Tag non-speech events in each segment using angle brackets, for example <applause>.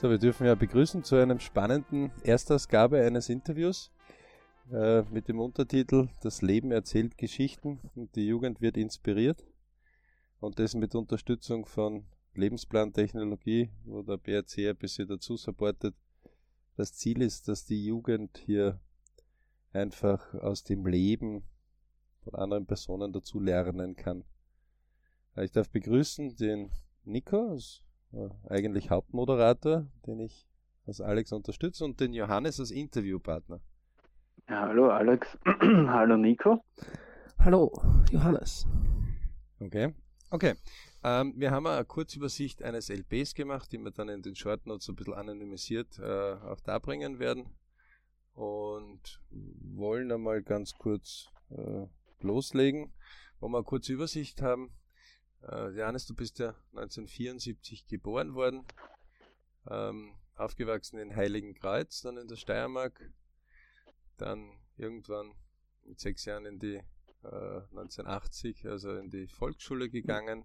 So, wir dürfen ja begrüßen zu einem spannenden Erstausgabe eines Interviews äh, mit dem Untertitel Das Leben erzählt Geschichten und die Jugend wird inspiriert. Und das mit Unterstützung von Lebensplantechnologie, wo der BRC ein bisschen dazu supportet. Das Ziel ist, dass die Jugend hier einfach aus dem Leben von anderen Personen dazu lernen kann. Ich darf begrüßen den Nico, eigentlich Hauptmoderator, den ich als Alex unterstütze, und den Johannes als Interviewpartner. Ja, hallo Alex, <clears throat> hallo Nico. Hallo Johannes. Okay, okay. Ähm, wir haben eine Kurzübersicht eines LPs gemacht, die wir dann in den Short Notes ein bisschen anonymisiert äh, auch darbringen werden. Und wollen einmal ganz kurz äh, loslegen, wo wir eine kurze Übersicht haben. Äh, Johannes, du bist ja 1974 geboren worden, ähm, aufgewachsen in Heiligenkreuz, dann in der Steiermark, dann irgendwann mit sechs Jahren in die äh, 1980, also in die Volksschule gegangen,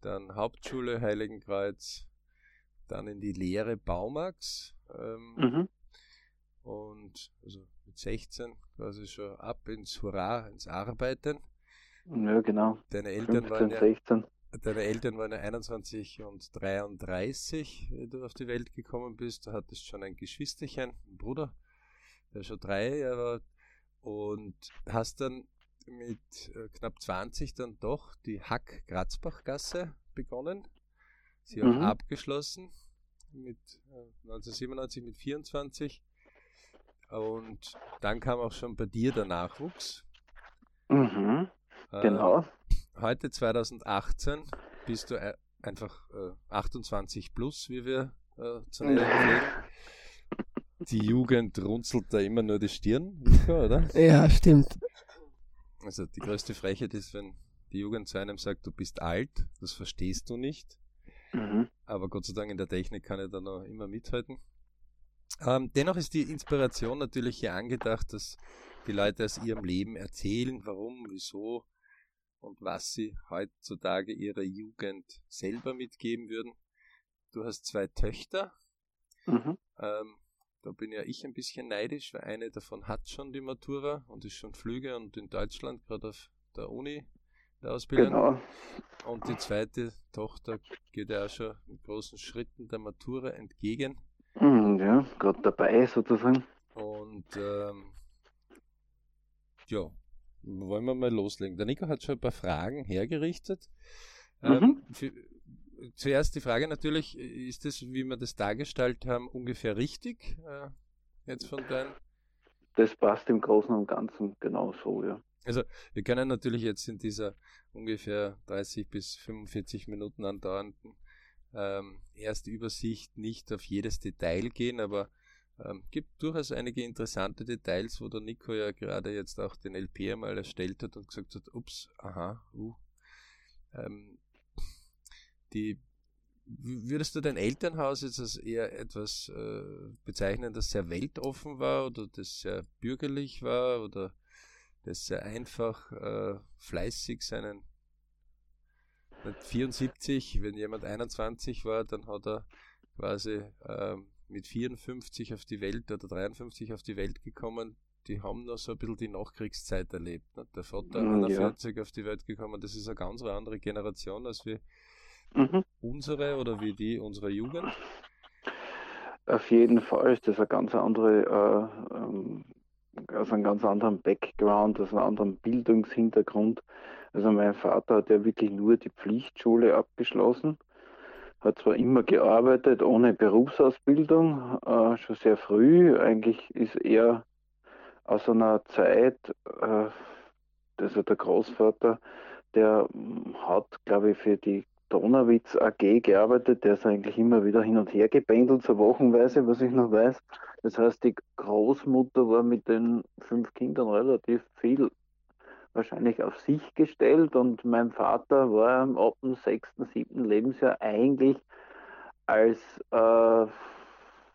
dann Hauptschule Heiligenkreuz, dann in die Lehre Baumax ähm, mhm. und also mit 16 quasi schon ab ins Hurra, ins Arbeiten. Ja, genau. Deine Eltern 15, waren ja, 16. Deine Eltern waren ja 21 und 33, wie du auf die Welt gekommen bist. Du hattest schon ein Geschwisterchen, einen Bruder, der schon drei Jahre war. Und hast dann mit äh, knapp 20 dann doch die Hack-Grazbach-Gasse begonnen. Sie auch mhm. abgeschlossen mit äh, 1997 mit 24. Und dann kam auch schon bei dir der Nachwuchs. Mhm. Genau. Äh, heute 2018 bist du äh, einfach äh, 28 plus, wie wir äh, zu nennen pflegen. Die Jugend runzelt da immer nur die Stirn, oder? Ja, stimmt. Also die größte Frechheit ist, wenn die Jugend zu einem sagt, du bist alt, das verstehst du nicht. Mhm. Aber Gott sei Dank in der Technik kann ich da noch immer mithalten. Ähm, dennoch ist die Inspiration natürlich hier angedacht, dass die Leute aus ihrem Leben erzählen, warum, wieso und was sie heutzutage ihrer Jugend selber mitgeben würden. Du hast zwei Töchter. Mhm. Ähm, da bin ja ich ein bisschen neidisch, weil eine davon hat schon die Matura und ist schon Flüge und in Deutschland gerade auf der Uni der Ausbildung. Genau. Und die zweite Tochter geht ja auch schon mit großen Schritten der Matura entgegen. Mhm, ja, gerade dabei sozusagen. Und ähm, ja, wollen wir mal loslegen. Der Nico hat schon ein paar Fragen hergerichtet. Ähm, mhm. Ähm, für, zuerst die Frage natürlich, ist das, wie wir das dargestellt haben, ungefähr richtig? Äh, jetzt von deinen. Das passt im Großen und Ganzen genau so, ja. Also wir können natürlich jetzt in dieser ungefähr 30 bis 45 Minuten andauernden ähm, erste Übersicht nicht auf jedes Detail gehen, aber ähm, gibt durchaus einige interessante Details, wo der Nico ja gerade jetzt auch den LP einmal erstellt hat und gesagt hat, ups, aha, uh. Ähm, die, würdest du dein Elternhaus jetzt als eher etwas äh, bezeichnen, das sehr weltoffen war oder das sehr bürgerlich war oder das sehr einfach äh, fleißig seinen 74, wenn jemand 21 war, dann hat er quasi ähm, mit 54 auf die Welt oder 53 auf die Welt gekommen, die haben noch so ein bisschen die Nachkriegszeit erlebt. Ne? Der Vater mhm, 41 ja. auf die Welt gekommen, das ist eine ganz andere Generation als wie mhm. unsere oder wie die unserer Jugend. Auf jeden Fall ist das eine ganz andere, äh, ähm, aus einem ganz anderen Background, aus einem anderen Bildungshintergrund. Also mein Vater hat ja wirklich nur die Pflichtschule abgeschlossen hat zwar immer gearbeitet ohne Berufsausbildung, äh, schon sehr früh. Eigentlich ist er aus einer Zeit, äh, also der Großvater, der hat, glaube ich, für die Donauwitz AG gearbeitet. Der ist eigentlich immer wieder hin und her gependelt, so wochenweise, was ich noch weiß. Das heißt, die Großmutter war mit den fünf Kindern relativ viel wahrscheinlich auf sich gestellt und mein Vater war ab dem sechsten, siebten Lebensjahr eigentlich als, äh,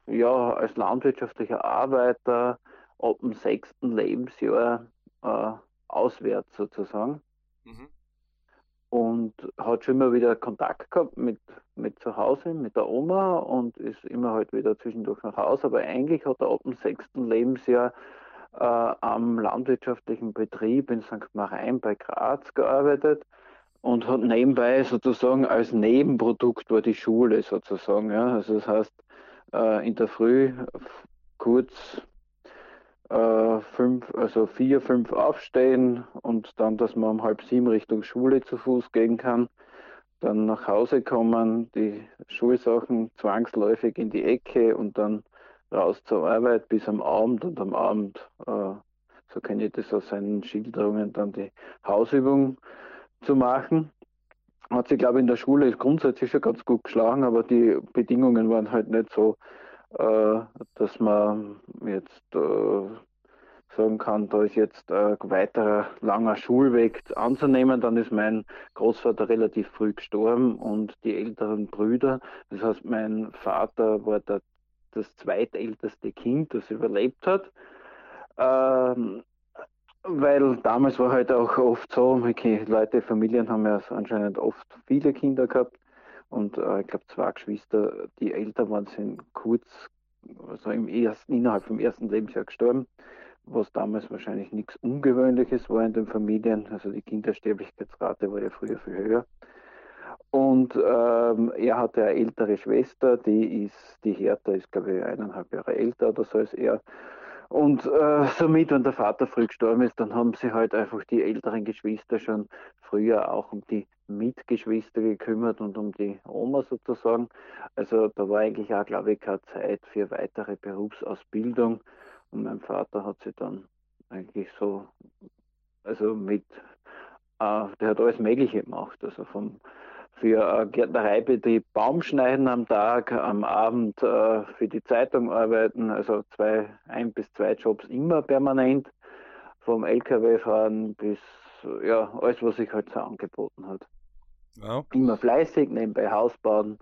ja, als landwirtschaftlicher Arbeiter ab dem sechsten Lebensjahr äh, auswärts sozusagen. Mhm. und hat schon immer wieder Kontakt gehabt mit, mit zu Hause, mit der Oma und ist immer halt wieder zwischendurch nach Hause. Aber eigentlich hat er ab dem sechsten Lebensjahr äh, am landwirtschaftlichen Betrieb in St. Marien bei Graz gearbeitet und hat nebenbei sozusagen als Nebenprodukt war die Schule sozusagen. Ja. Also das heißt, äh, in der Früh kurz äh, fünf, also vier, fünf aufstehen und dann, dass man um halb sieben Richtung Schule zu Fuß gehen kann. Dann nach Hause kommen, die Schulsachen zwangsläufig in die Ecke und dann raus zur Arbeit bis am Abend und am Abend, äh, so kenne ich das aus seinen Schilderungen, dann die Hausübung zu machen. Hat sie, glaube ich, in der Schule grundsätzlich schon ganz gut geschlagen, aber die Bedingungen waren halt nicht so, äh, dass man jetzt äh, sagen kann, da ist jetzt ein weiterer langer Schulweg anzunehmen. Dann ist mein Großvater relativ früh gestorben und die älteren Brüder, das heißt, mein Vater war der, das zweitälteste Kind, das überlebt hat. Ähm, weil damals war halt auch oft so, okay, Leute, Familien haben ja anscheinend oft viele Kinder gehabt und äh, ich glaube zwei Geschwister, die älter waren, sind kurz, also im ersten, innerhalb vom ersten Lebensjahr gestorben, was damals wahrscheinlich nichts Ungewöhnliches war in den Familien. Also die Kindersterblichkeitsrate war ja früher viel höher. Und ähm, er hatte eine ältere Schwester, die ist, die Hertha ist, glaube ich, eineinhalb Jahre älter oder so als er. Und äh, somit, wenn der Vater früh gestorben ist, dann haben sie halt einfach die älteren Geschwister schon früher auch um die Mitgeschwister gekümmert und um die Oma sozusagen. Also da war eigentlich auch, glaube ich, keine Zeit für weitere Berufsausbildung. Und mein Vater hat sich dann eigentlich so, also mit, äh, der hat alles Mögliche gemacht. Also vom für Gärtnereibetrieb Baum schneiden am Tag, am Abend äh, für die Zeitung arbeiten, also zwei, ein bis zwei Jobs immer permanent, vom LKW fahren bis ja, alles, was sich halt so angeboten hat. Ja. Immer fleißig, nebenbei Haus bauen.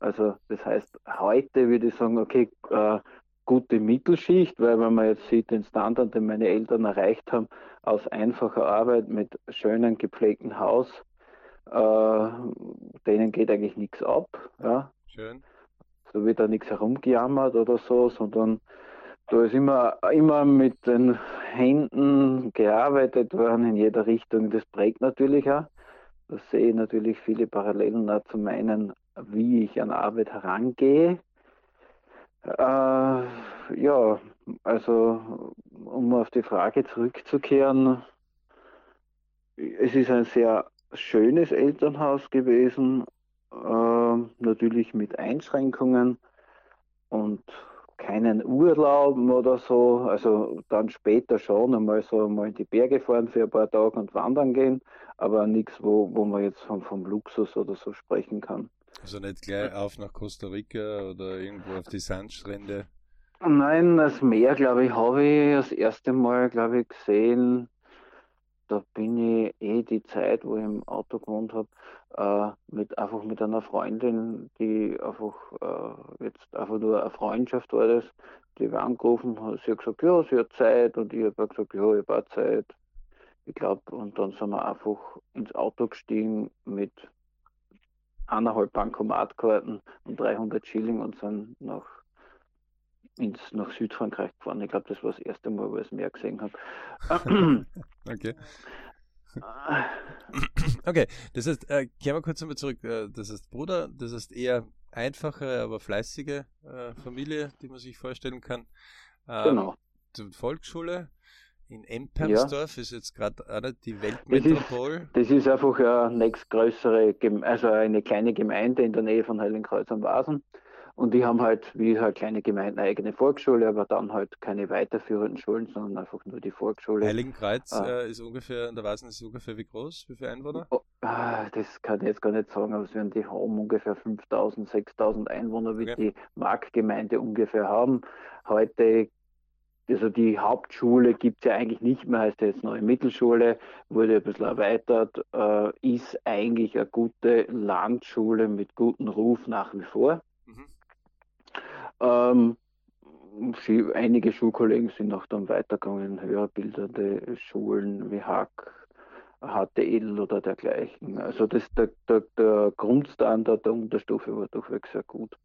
Also das heißt, heute würde ich sagen, okay, äh, gute Mittelschicht, weil wenn man jetzt sieht, den Standard, den meine Eltern erreicht haben, aus einfacher Arbeit mit schönem gepflegten Haus, äh, denen geht eigentlich nichts ab. Ja. Schön. So wird da nichts herumgejammert oder so, sondern da ist immer, immer mit den Händen gearbeitet worden in jeder Richtung. Das prägt natürlich auch. Da sehe ich natürlich viele Parallelen auch zu meinen, wie ich an Arbeit herangehe. Äh, ja, also um auf die Frage zurückzukehren, es ist ein sehr schönes Elternhaus gewesen, äh, natürlich mit Einschränkungen und keinen Urlauben oder so. Also dann später schon einmal so mal in die Berge fahren für ein paar Tage und wandern gehen, aber nichts, wo, wo man jetzt vom, vom Luxus oder so sprechen kann. Also nicht gleich auf nach Costa Rica oder irgendwo auf die Sandstrände? Nein, das Meer, glaube ich, habe ich das erste Mal, glaube ich, gesehen. Da bin ich eh die Zeit, wo ich im Auto gewohnt habe, äh, mit, einfach mit einer Freundin, die einfach äh, jetzt einfach nur eine Freundschaft war das, die wir angerufen hat. Sie hat gesagt, ja, sie hat Zeit und ich habe gesagt, ja, ich habe Zeit. Ich glaube, und dann sind wir einfach ins Auto gestiegen mit eineinhalb Bankomatkarten und 300 Schilling und sind nach, ins, nach Südfrankreich gefahren. Ich glaube, das war das erste Mal, wo ich das Meer gesehen habe. <laughs> okay. Okay, das heißt, äh, kehren wir kurz einmal zurück. Äh, das heißt, Bruder, das heißt eher einfache, aber fleißige äh, Familie, die man sich vorstellen kann. Ähm, genau. Volksschule, in Empersdorf ja. ist jetzt gerade auch die Weltmetropol. Das ist, das ist einfach eine nächstgrößere, also eine kleine Gemeinde in der Nähe von Heiligenkreuz am Vasen. Und die haben halt, wie halt kleine Gemeinden, eine eigene Volksschule, aber dann halt keine weiterführenden Schulen, sondern einfach nur die Volksschule. Heiligenkreuz äh, ist ungefähr, in der Vasen ist ungefähr wie groß? Wie viele Einwohner? Oh, ah, das kann ich jetzt gar nicht sagen, aber es werden die haben ungefähr 5000, 6000 Einwohner, wie okay. die Marktgemeinde ungefähr haben. Heute also die Hauptschule gibt es ja eigentlich nicht mehr, heißt ja jetzt neue Mittelschule, wurde ein bisschen erweitert, äh, ist eigentlich eine gute Landschule mit gutem Ruf nach wie vor. Ähm, sie, einige Schulkollegen sind auch dann weitergegangen höher bildende Schulen wie Hack, HTL oder dergleichen. Also das, der, der, der Grundstandard der Unterstufe war durchweg sehr gut.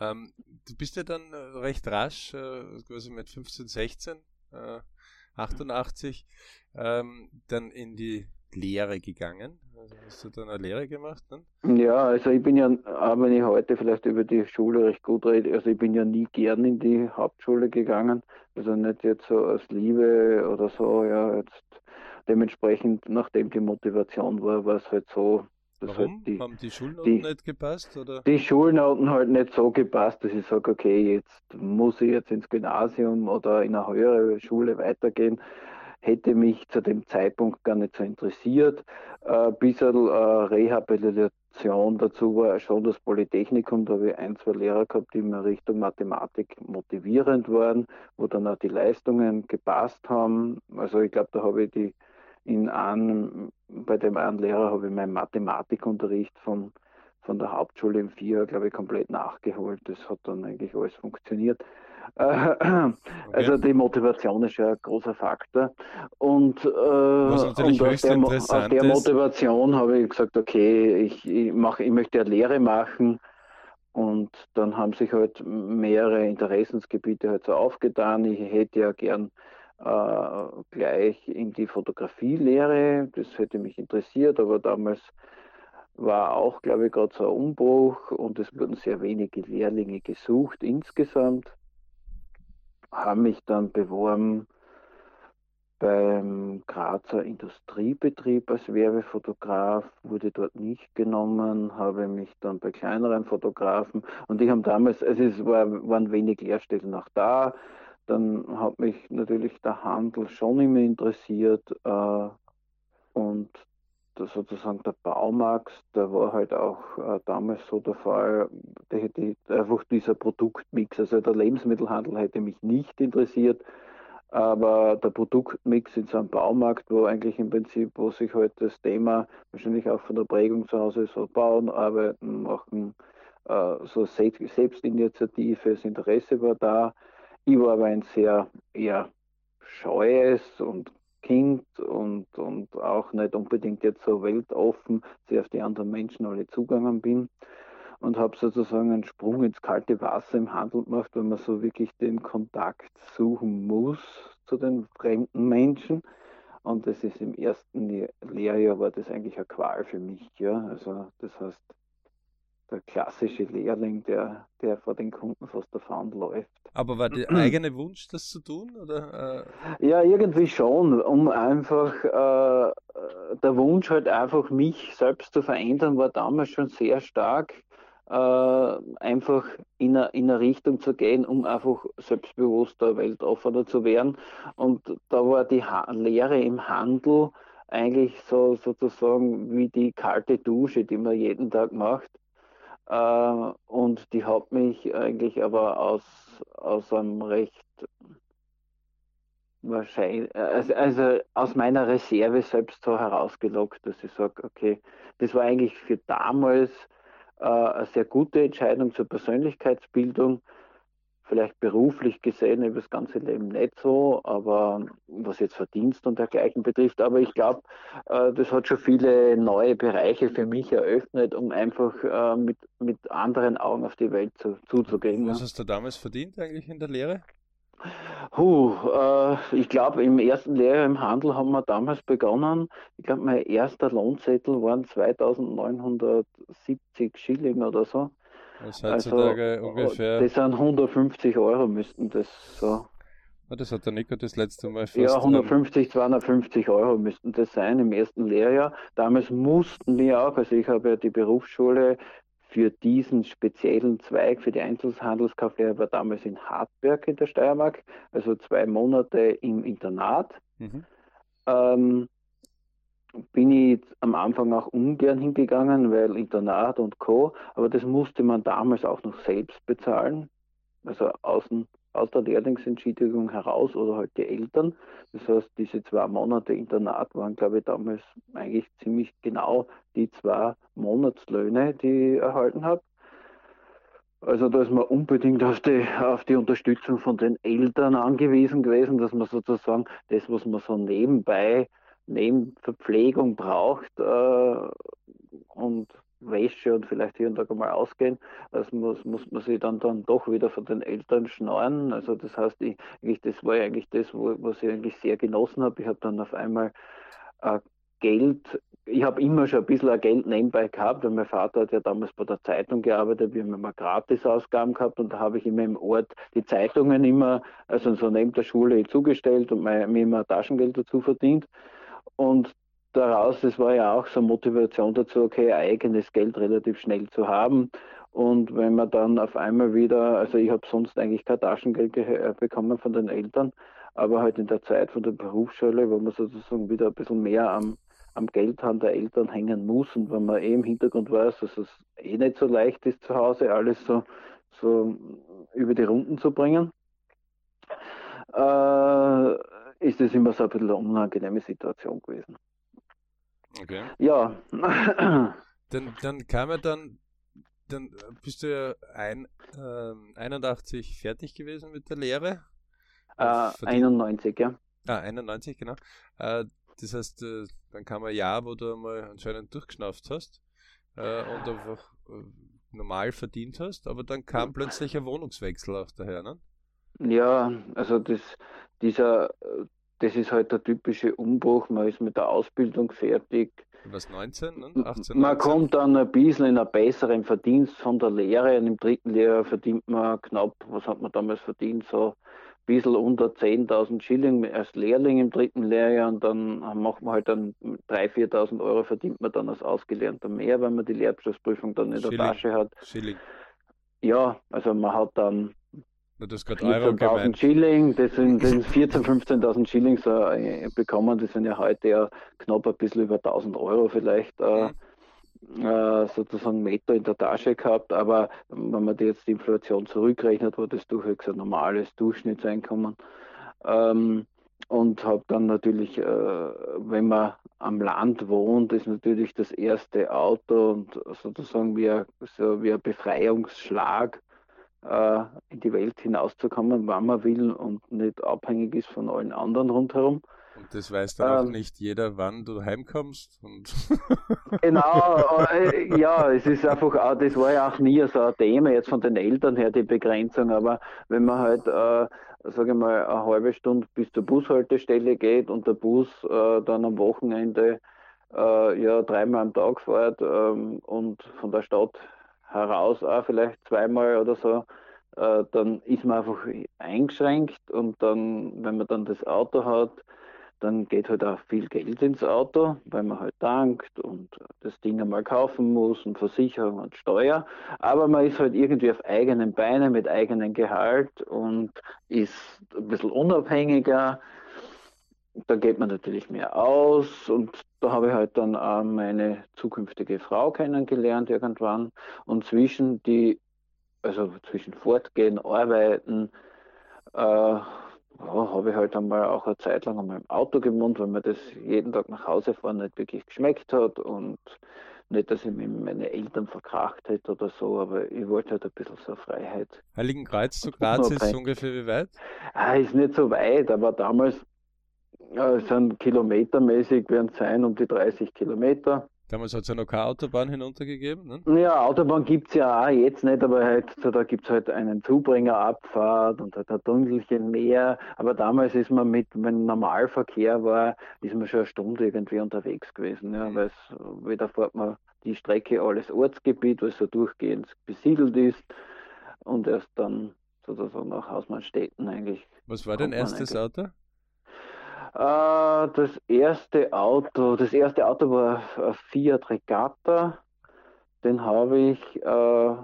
Ähm, du bist ja dann äh, recht rasch, äh, quasi mit 15, 16, äh, 88, ähm, dann in die Lehre gegangen. Also hast du dann eine Lehre gemacht? Ne? Ja, also ich bin ja, wenn ich heute vielleicht über die Schule recht gut rede, also ich bin ja nie gern in die Hauptschule gegangen. Also nicht jetzt so aus Liebe oder so, ja, jetzt dementsprechend, nachdem die Motivation war, war es halt so, dass Warum? Halt die, Haben die Schulnoten die, nicht gepasst? Oder? Die Schulnoten halt nicht so gepasst, dass ich sage, okay, jetzt muss ich jetzt ins Gymnasium oder in eine höhere Schule weitergehen. Hätte mich zu dem Zeitpunkt gar nicht so interessiert. Äh, bisschen äh, Rehabilitation dazu war schon das Polytechnikum. Da habe ich ein, zwei Lehrer gehabt, die in Richtung Mathematik motivierend waren, wo dann auch die Leistungen gepasst haben. Also ich glaube, da habe ich die in einem, bei dem einen Lehrer habe ich meinen Mathematikunterricht von, von der Hauptschule im Vier, glaube ich, komplett nachgeholt. Das hat dann eigentlich alles funktioniert. <clears throat> okay. Also die Motivation ist ja ein großer Faktor. Und, äh, und aus, der, aus der Motivation habe ich gesagt, okay, ich, ich, mach, ich möchte eine Lehre machen. Und dann haben sich halt mehrere Interessensgebiete halt so aufgetan. Ich hätte ja gern äh, gleich in die Fotografielehre. Das hätte mich interessiert, aber damals war auch, glaube ich, gerade so ein Umbruch und es wurden sehr wenige Lehrlinge gesucht insgesamt. Haben mich dann beworben beim Grazer Industriebetrieb als Werbefotograf, wurde dort nicht genommen, habe mich dann bei kleineren Fotografen und die haben damals, also es war, waren wenig Lehrstellen noch da, dann hat mich natürlich der Handel schon immer interessiert äh, und sozusagen der Baumarkt, der war halt auch äh, damals so der Fall, die, die, einfach dieser Produktmix, also der Lebensmittelhandel hätte mich nicht interessiert, aber der Produktmix in so einem Baumarkt, wo eigentlich im Prinzip, wo sich halt das Thema wahrscheinlich auch von der Prägung zu Hause so bauen, arbeiten, machen, äh, so Selbstinitiative, das Interesse war da, ich war aber ein sehr eher scheues und Kind und, und auch nicht unbedingt jetzt so weltoffen, sehr auf die anderen Menschen alle zugegangen bin und habe sozusagen einen Sprung ins kalte Wasser im Handel gemacht, weil man so wirklich den Kontakt suchen muss zu den fremden Menschen. Und das ist im ersten Lehrjahr war das eigentlich eine Qual für mich. Ja? Also das heißt, der klassische Lehrling, der, der vor den Kunden fast davon läuft. Aber war der <clears throat> eigene Wunsch, das zu tun? Oder, äh? Ja, irgendwie schon, um einfach äh, der Wunsch halt einfach mich selbst zu verändern, war damals schon sehr stark. Äh, einfach in eine, in eine Richtung zu gehen, um einfach selbstbewusster, weltoffener zu werden. Und da war die ha Lehre im Handel eigentlich so sozusagen wie die kalte Dusche, die man jeden Tag macht äh, und die hat mich eigentlich aber aus, aus einem recht wahrscheinlich, also, also aus meiner Reserve selbst so herausgelockt, dass ich sage, okay, das war eigentlich für damals äh, eine sehr gute Entscheidung zur Persönlichkeitsbildung vielleicht beruflich gesehen über das ganze Leben nicht so, aber was jetzt Verdienst und dergleichen betrifft. Aber ich glaube, äh, das hat schon viele neue Bereiche für mich eröffnet, um einfach äh, mit, mit anderen Augen auf die Welt zu, zuzugehen. Was hast du damals verdient eigentlich in der Lehre? Huh, äh, ich glaube, im ersten Lehrjahr im Handel haben wir damals begonnen. Ich glaube, mein erster Lohnzettel waren 2970 Schilling oder so. Das heutzutage also, ungefähr. Das sind 150 Euro, müssten das so. das hat der Nico das letzte Mal fast. Ja, 150, 250 Euro müssten das sein im ersten Lehrjahr. Damals mussten wir auch, also ich habe ja die Berufsschule für diesen speziellen Zweig, für die Einzelhandelskauflehre, war damals in Hartberg in der Steiermark, also zwei Monate im Internat. Mhm. Ähm, bin ich am Anfang auch ungern hingegangen, weil Internat und Co. Aber das musste man damals auch noch selbst bezahlen. Also außen, aus der Lehrlingsentschädigung heraus oder halt die Eltern. Das heißt, diese zwei Monate Internat waren, glaube ich, damals eigentlich ziemlich genau die zwei Monatslöhne, die ich erhalten habe. Also da ist man unbedingt auf die, auf die Unterstützung von den Eltern angewiesen gewesen, dass man sozusagen das, was man so nebenbei Nebenverpflegung braucht äh, und Wäsche und vielleicht hier und da mal ausgehen. Das muss, muss man sich dann, dann doch wieder von den Eltern schnorren. Also das heißt, ich, das war eigentlich das, wo, was ich eigentlich sehr genossen habe. Ich habe dann auf einmal äh, Geld, ich habe immer schon ein bisschen Geld nebenbei gehabt, weil mein Vater hat ja damals bei der Zeitung gearbeitet, wir haben immer Gratisausgaben gehabt und da habe ich immer im Ort die Zeitungen immer, also so neben der Schule zugestellt und mir immer Taschengeld dazu verdient. Und daraus, das war ja auch so Motivation dazu, okay, eigenes Geld relativ schnell zu haben. Und wenn man dann auf einmal wieder, also ich habe sonst eigentlich kein Taschengeld äh, bekommen von den Eltern, aber halt in der Zeit von der Berufsschule, wo man sozusagen wieder ein bisschen mehr am, am Geldhand der Eltern hängen muss und wenn man eh im Hintergrund weiß, dass es eh nicht so leicht ist zu Hause, alles so, so über die Runden zu bringen, äh, ist das immer so ein bisschen eine unangenehme Situation gewesen. Okay. Ja. <clears throat> dann, dann kam er dann, dann bist du ja ein, äh, 81 fertig gewesen mit der Lehre. Äh, 91, ja. Ah, 91, genau. Äh, das heißt, äh, dann kam ein Jahr, wo du mal anscheinend durchgeschnauft hast äh, und einfach äh, normal verdient hast, aber dann kam plötzlich ein Wohnungswechsel auch daher, ne? Ja, also das, dieser, das ist halt der typische Umbruch. Man ist mit der Ausbildung fertig. Was 19, ne? 18, 19? Man kommt dann ein bisschen in einen besseren Verdienst von der Lehre. Und im dritten Lehrjahr verdient man knapp, was hat man damals verdient? So ein bisschen unter 10.000 Schilling als Lehrling im dritten Lehrjahr. Und dann macht man halt dann 3.000, 4.000 Euro verdient man dann als Ausgelernter mehr, wenn man die Lehrabschlussprüfung dann in der Schilling. Tasche hat. Schilling. Ja, also man hat dann Du hast gerade Euro gemeint. Schilling, das sind, <laughs> das sind 14.000, 15.000 Schilling so, äh, bekommen. Das sind ja heute ja knapp ein bisschen über 1.000 Euro vielleicht. Äh, mhm. äh, sozusagen netto in der Tasche gehabt, aber wenn man jetzt die Inflation zurückrechnet, war das durchaus ein normales Durchschnittseinkommen. Ähm, und habe dann natürlich, äh, wenn man am Land wohnt, ist natürlich das erste Auto und sozusagen wie ein, so wie ein Befreiungsschlag in die Welt hinauszukommen, wann man will und nicht abhängig ist von allen anderen rundherum. Und das weiß dann ähm, auch nicht jeder, wann du heimkommst. <laughs> Genau, äh, ja, es ist einfach, auch, das war ja auch nie so ein Thema jetzt von den Eltern her, die Begrenzung, aber wenn man halt, äh, sage ich mal, eine halbe Stunde bis zur Bushaltestelle geht und der Bus äh, dann am Wochenende äh, ja dreimal am Tag fährt ähm, und von der Stadt heraus auch vielleicht zweimal oder so, äh, dann ist man einfach eingeschränkt und dann, wenn man dann das Auto hat, dann geht halt auch viel Geld ins Auto, weil man halt tankt und das Ding einmal kaufen muss und Versicherung und Steuer. Aber man ist halt irgendwie auf eigenen Beinen mit eigenem Gehalt und ist ein bisschen unabhängiger da geht man natürlich mehr aus und da habe ich halt dann auch meine zukünftige Frau kennengelernt irgendwann und zwischen die, also zwischen Fortgehen, Arbeiten, äh, ja, habe ich halt einmal auch eine Zeit lang einmal im Auto gewohnt, weil mir das jeden Tag nach Hause fahren nicht wirklich geschmeckt hat und nicht, dass ich mich mit meinen Eltern verkracht hätte oder so, aber ich wollte halt ein bisschen so Freiheit. Heiligenkreuz zu Graz ist ungefähr wie weit? Ah, ist nicht so weit, aber damals ja, es sind kilometermäßig, werden es sein um die 30 Kilometer. Damals hat es ja noch keine Autobahn hinuntergegeben, ne? Ja, Autobahn gibt es ja auch jetzt nicht, aber halt, so, da gibt es halt einen Zubringerabfahrt und halt ein Dunkelchen mehr. Aber damals ist man mit, wenn Normalverkehr war, ist man schon eine Stunde irgendwie unterwegs gewesen. Ja, mhm. weil es, wieder fährt man die Strecke alles Ortsgebiet, was so durchgehend besiedelt ist und erst dann sozusagen nach Hausmannstädten eigentlich. Was war dein erstes Auto? Äh, das erste Auto, das erste Auto war ein Fiat Regatta. Den habe ich äh,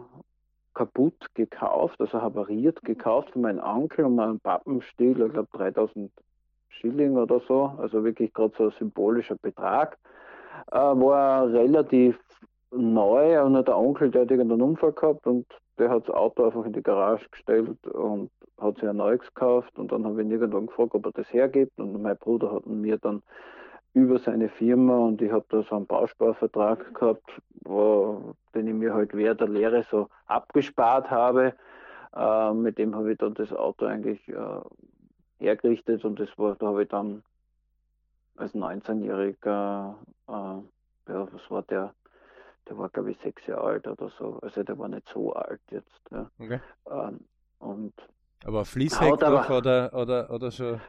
kaputt gekauft, also havariert gekauft von meinem Onkel um einen Pappenstiel, ich glaube 3000 Schilling oder so, also wirklich gerade so ein symbolischer Betrag. Äh, war relativ neu und der Onkel, der hat irgendeinen Unfall gehabt und der hat das Auto einfach in die Garage gestellt und hat sich ein neues gekauft und dann habe ich ihn irgendwann gefragt, ob er das hergibt und mein Bruder hat mir dann über seine Firma und ich habe da so einen Bausparvertrag gehabt, wo, den ich mir halt während der Lehre so abgespart habe. Äh, mit dem habe ich dann das Auto eigentlich äh, hergerichtet und das war, da habe ich dann als 19-Jähriger, äh, ja, was war der? Der war, glaube ich, sechs Jahre alt oder so. Also der war nicht so alt jetzt. Ja. Okay. Ähm, und Aber Fließheck aber- oder, oder, oder schon?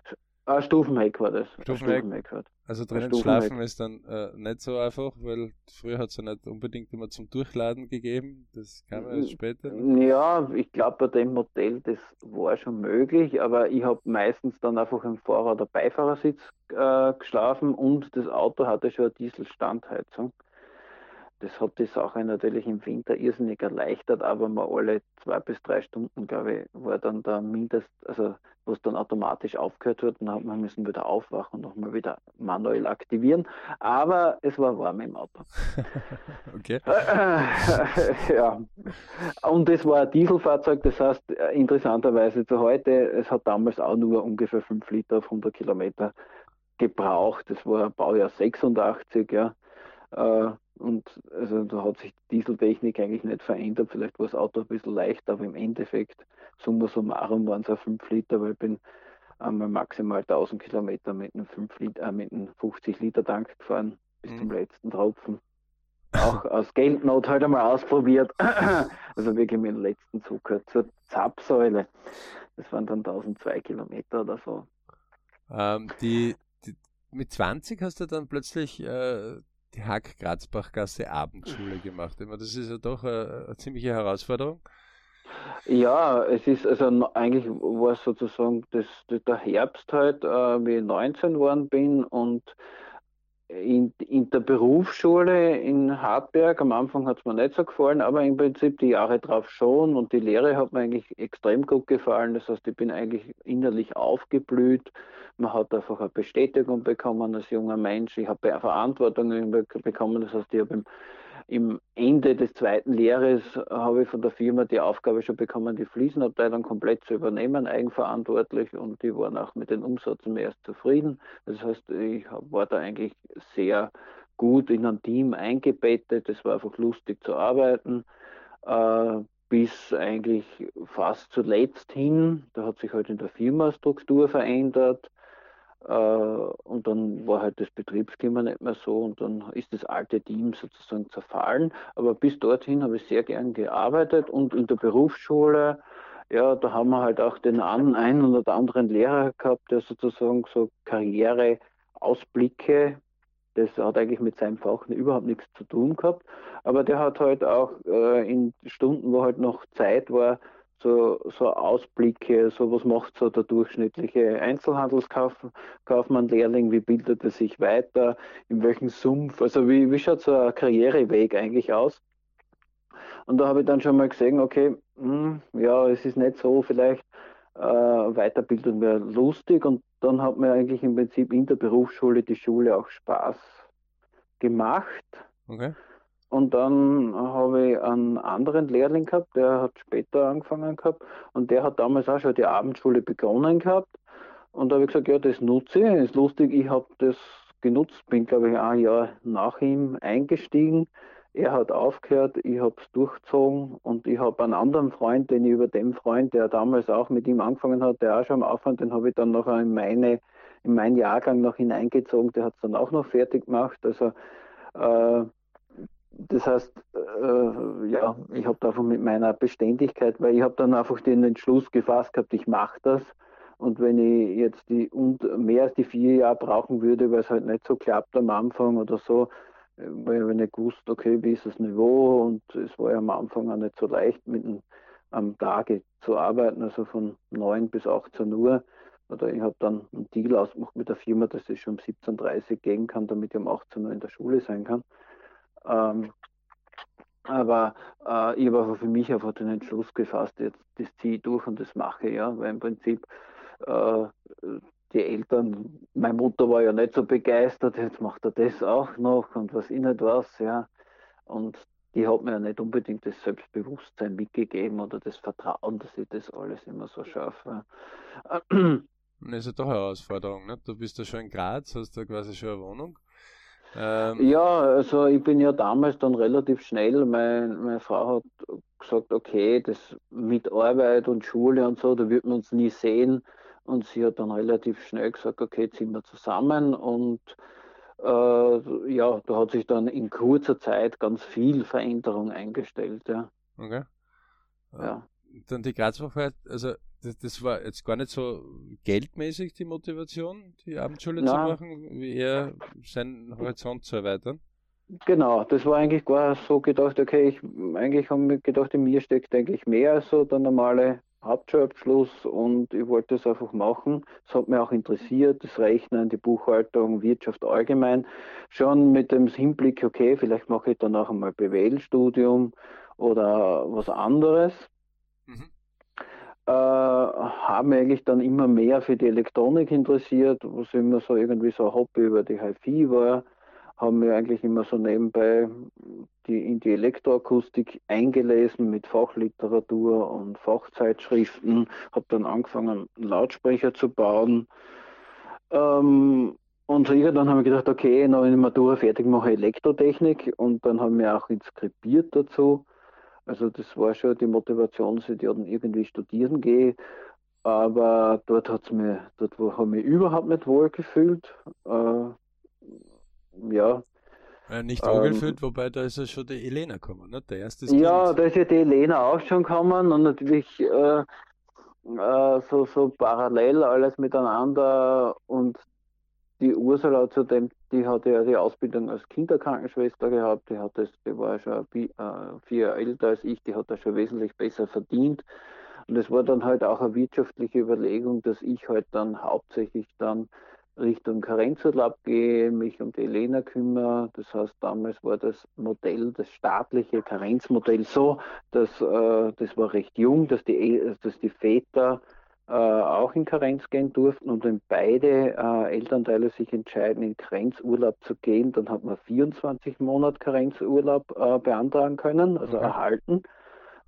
ein Stufenheck war das. Stufenheck. Stufenheck. Also drinnen schlafen ist dann äh, nicht so einfach, weil früher hat es ja nicht unbedingt immer zum Durchladen gegeben. Das kam ja erst später. Ja, ich glaube bei dem Modell, das war schon möglich, aber ich habe meistens dann einfach im Fahrer- oder Beifahrersitz äh, geschlafen und das Auto hatte schon eine Dieselstandheizung. Das hat die Sache natürlich im Winter irrsinnig erleichtert, aber mal alle zwei bis drei Stunden, glaube ich, war dann der Mindest, also wo es dann automatisch aufgehört wird, dann hat man müssen wieder aufwachen und nochmal wieder manuell aktivieren. Aber es war warm im Auto. <laughs> okay. <laughs> ja, und es war ein Dieselfahrzeug, das heißt äh, interessanterweise zu heute, es hat damals auch nur ungefähr 5 Liter auf 100 Kilometer gebraucht. Das war Baujahr 86, ja. Äh, Und also da hat sich die Dieseltechnik eigentlich nicht verändert. Vielleicht war das Auto ein bisschen leichter, aber im Endeffekt, summa summarum, waren es auch 5 Liter, weil ich bin einmal maximal 1000 Kilometer mit einem 5 Liter, äh, mit einem 50 Liter Tank gefahren bis Mhm. zum letzten Tropfen. Auch aus Geldnot halt einmal ausprobiert. <clears throat> Also wirklich mit dem letzten Zug zur Zapfsäule. Das waren dann 1002 Kilometer oder so. Ähm, die, die, mit 20 hast du dann plötzlich äh, die Hack-Grazbach-Gasse Abendschule gemacht. Meine, das ist ja doch eine, eine ziemliche Herausforderung. Ja, es ist also eigentlich war es sozusagen das, der Herbst halt, äh, wie ich 19 geworden bin und in, in der Berufsschule in Hartberg, am Anfang hat es mir nicht so gefallen, aber im Prinzip die Jahre drauf schon und die Lehre hat mir eigentlich extrem gut gefallen. Das heißt, ich bin eigentlich innerlich aufgeblüht. Man hat einfach eine Bestätigung bekommen als junger Mensch. Ich habe Verantwortung be- bekommen. Das heißt, ich habe im im Ende des zweiten Lehres habe ich von der Firma die Aufgabe schon bekommen, die Fliesenabteilung komplett zu übernehmen, eigenverantwortlich und die waren auch mit den Umsätzen mehr als zufrieden. Das heißt, ich war da eigentlich sehr gut in ein Team eingebettet. Es war einfach lustig zu arbeiten, äh, bis eigentlich fast zuletzt hin. Da hat sich halt in der Firma Struktur verändert. Äh, und dann war halt das Betriebsklima nicht mehr so und dann ist das alte Team sozusagen zerfallen. Aber bis dorthin habe ich sehr gern gearbeitet und in der Berufsschule, ja, da haben wir halt auch den einen oder anderen Lehrer gehabt, der sozusagen so Karriereausblicke, das hat eigentlich mit seinem Fach überhaupt nichts zu tun gehabt, aber der hat halt auch äh, in Stunden, wo halt noch Zeit war, so, so Ausblicke, so was macht so der durchschnittliche Einzelhandelskaufmann-Lehrling, wie bildet er sich weiter, in welchem Sumpf, also wie, wie schaut so ein Karriereweg eigentlich aus? Und da habe ich dann schon mal gesehen, okay, hm, ja, es ist nicht so vielleicht äh, Weiterbildung wäre lustig und dann hat mir eigentlich im Prinzip in der Berufsschule die Schule auch Spaß gemacht. Okay. Und dann habe ich einen anderen Lehrling gehabt, der hat später angefangen gehabt und der hat damals auch schon die Abendschule begonnen gehabt. Und da habe ich gesagt, ja, das nutze ich. Ist lustig, ich habe das genutzt, bin glaube ich ein Jahr nach ihm eingestiegen. Er hat aufgehört, ich habe es durchgezogen und ich habe einen anderen Freund, den ich über dem Freund, der damals auch mit ihm angefangen hat, der auch schon am Anfang, den habe ich dann noch in meine, in meinen Jahrgang noch hineingezogen, der hat es dann auch noch fertig gemacht. Also äh, das heißt, äh, ja, ich habe einfach mit meiner Beständigkeit, weil ich habe dann einfach den Entschluss gefasst gehabt, ich mache das. Und wenn ich jetzt die und mehr als die vier Jahre brauchen würde, weil es halt nicht so klappt am Anfang oder so, äh, weil ich nicht gewusst, okay, wie ist das Niveau und es war ja am Anfang auch nicht so leicht, mit einem, am Tage zu arbeiten, also von 9 bis 18 Uhr. Oder ich habe dann einen Deal ausgemacht mit der Firma, dass ich schon um 17.30 Uhr gehen kann, damit ich um 18 Uhr in der Schule sein kann. Ähm, aber äh, ich habe einfach für mich einfach den Entschluss gefasst, jetzt das ziehe ich durch und das mache ich, ja, weil im Prinzip äh, die Eltern, meine Mutter war ja nicht so begeistert, jetzt macht er das auch noch und was ich nicht was, ja. Und die hat mir ja nicht unbedingt das Selbstbewusstsein mitgegeben oder das Vertrauen, dass ich das alles immer so schaffe. Das ist ja doch eine Herausforderung. Ne? Du bist ja schon in Graz, hast da quasi schon eine Wohnung. Ähm, Ja, also ich bin ja damals dann relativ schnell, mein, meine Frau hat gesagt, okay, das mit Arbeit und Schule und so, da wird man uns nie sehen. Und sie hat dann relativ schnell gesagt, okay, ziehen wir zusammen und äh, ja, da hat sich dann in kurzer Zeit ganz viel Veränderung eingestellt. Ja. Okay. Ja. Dann die Grazfachheit, also das, das, war jetzt gar nicht so geldmäßig die Motivation, die Abendschule Nein. zu machen, wie eher seinen Horizont zu erweitern. Genau, das war eigentlich gar so gedacht, okay, ich eigentlich habe mir gedacht, in mir steckt eigentlich mehr als so der normale Hauptschulabschluss und ich wollte das einfach machen. Es hat mich auch interessiert, das Rechnen, die Buchhaltung, Wirtschaft allgemein. Schon mit dem Hinblick, okay, vielleicht mache ich dann auch einmal BWL-Studium oder was anderes. Mhm. Äh, habe mich eigentlich dann immer mehr für die Elektronik interessiert, was immer so irgendwie so ein Hobby über die HiFi war haben wir eigentlich immer so nebenbei die, in die Elektroakustik eingelesen mit Fachliteratur und Fachzeitschriften, habe dann angefangen, Lautsprecher zu bauen. Ähm, und irgendwann haben wir gedacht, okay, noch in der Matura fertig mache ich Elektrotechnik und dann haben wir auch inskribiert dazu. Also das war schon die Motivation, dass ich dann irgendwie studieren gehe. Aber dort hat's mir, dort habe ich mich überhaupt nicht wohl gefühlt. Äh, ja. Äh, nicht wohlgefühlt, ähm, wobei da ist ja schon die Elena gekommen, ne? Der erste Ja, kind. da ist ja die Elena auch schon gekommen und natürlich äh, äh, so, so parallel alles miteinander und die Ursula zudem, die hatte ja die Ausbildung als Kinderkrankenschwester gehabt, die hat das, die war schon äh, vier Jahre älter als ich, die hat das schon wesentlich besser verdient. Und es war dann halt auch eine wirtschaftliche Überlegung, dass ich halt dann hauptsächlich dann Richtung Karenzurlaub gehe, mich um die Elena kümmere. Das heißt, damals war das Modell, das staatliche Karenzmodell so, dass äh, das war recht jung, dass die, dass die Väter äh, auch in Karenz gehen durften und wenn beide äh, Elternteile sich entscheiden, in Karenzurlaub zu gehen, dann hat man 24 Monate Karenzurlaub äh, beantragen können, also okay. erhalten.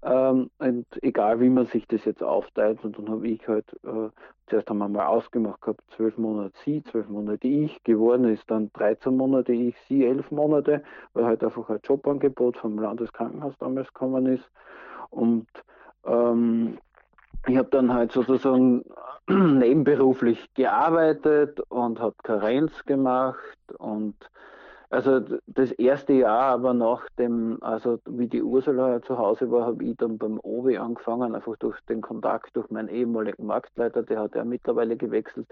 Ähm, und egal wie man sich das jetzt aufteilt, und dann habe ich halt, äh, zuerst haben wir mal ausgemacht gehabt, zwölf Monate sie, zwölf Monate ich, geworden ist dann 13 Monate ich, sie elf Monate, weil halt einfach ein Jobangebot vom Landeskrankenhaus damals gekommen ist. Und ähm, ich habe dann halt sozusagen <clears throat> nebenberuflich gearbeitet und habe Karenz gemacht und also das erste Jahr aber nach dem, also wie die Ursula zu Hause war, habe ich dann beim Obi angefangen, einfach durch den Kontakt durch meinen ehemaligen Marktleiter, der hat ja mittlerweile gewechselt.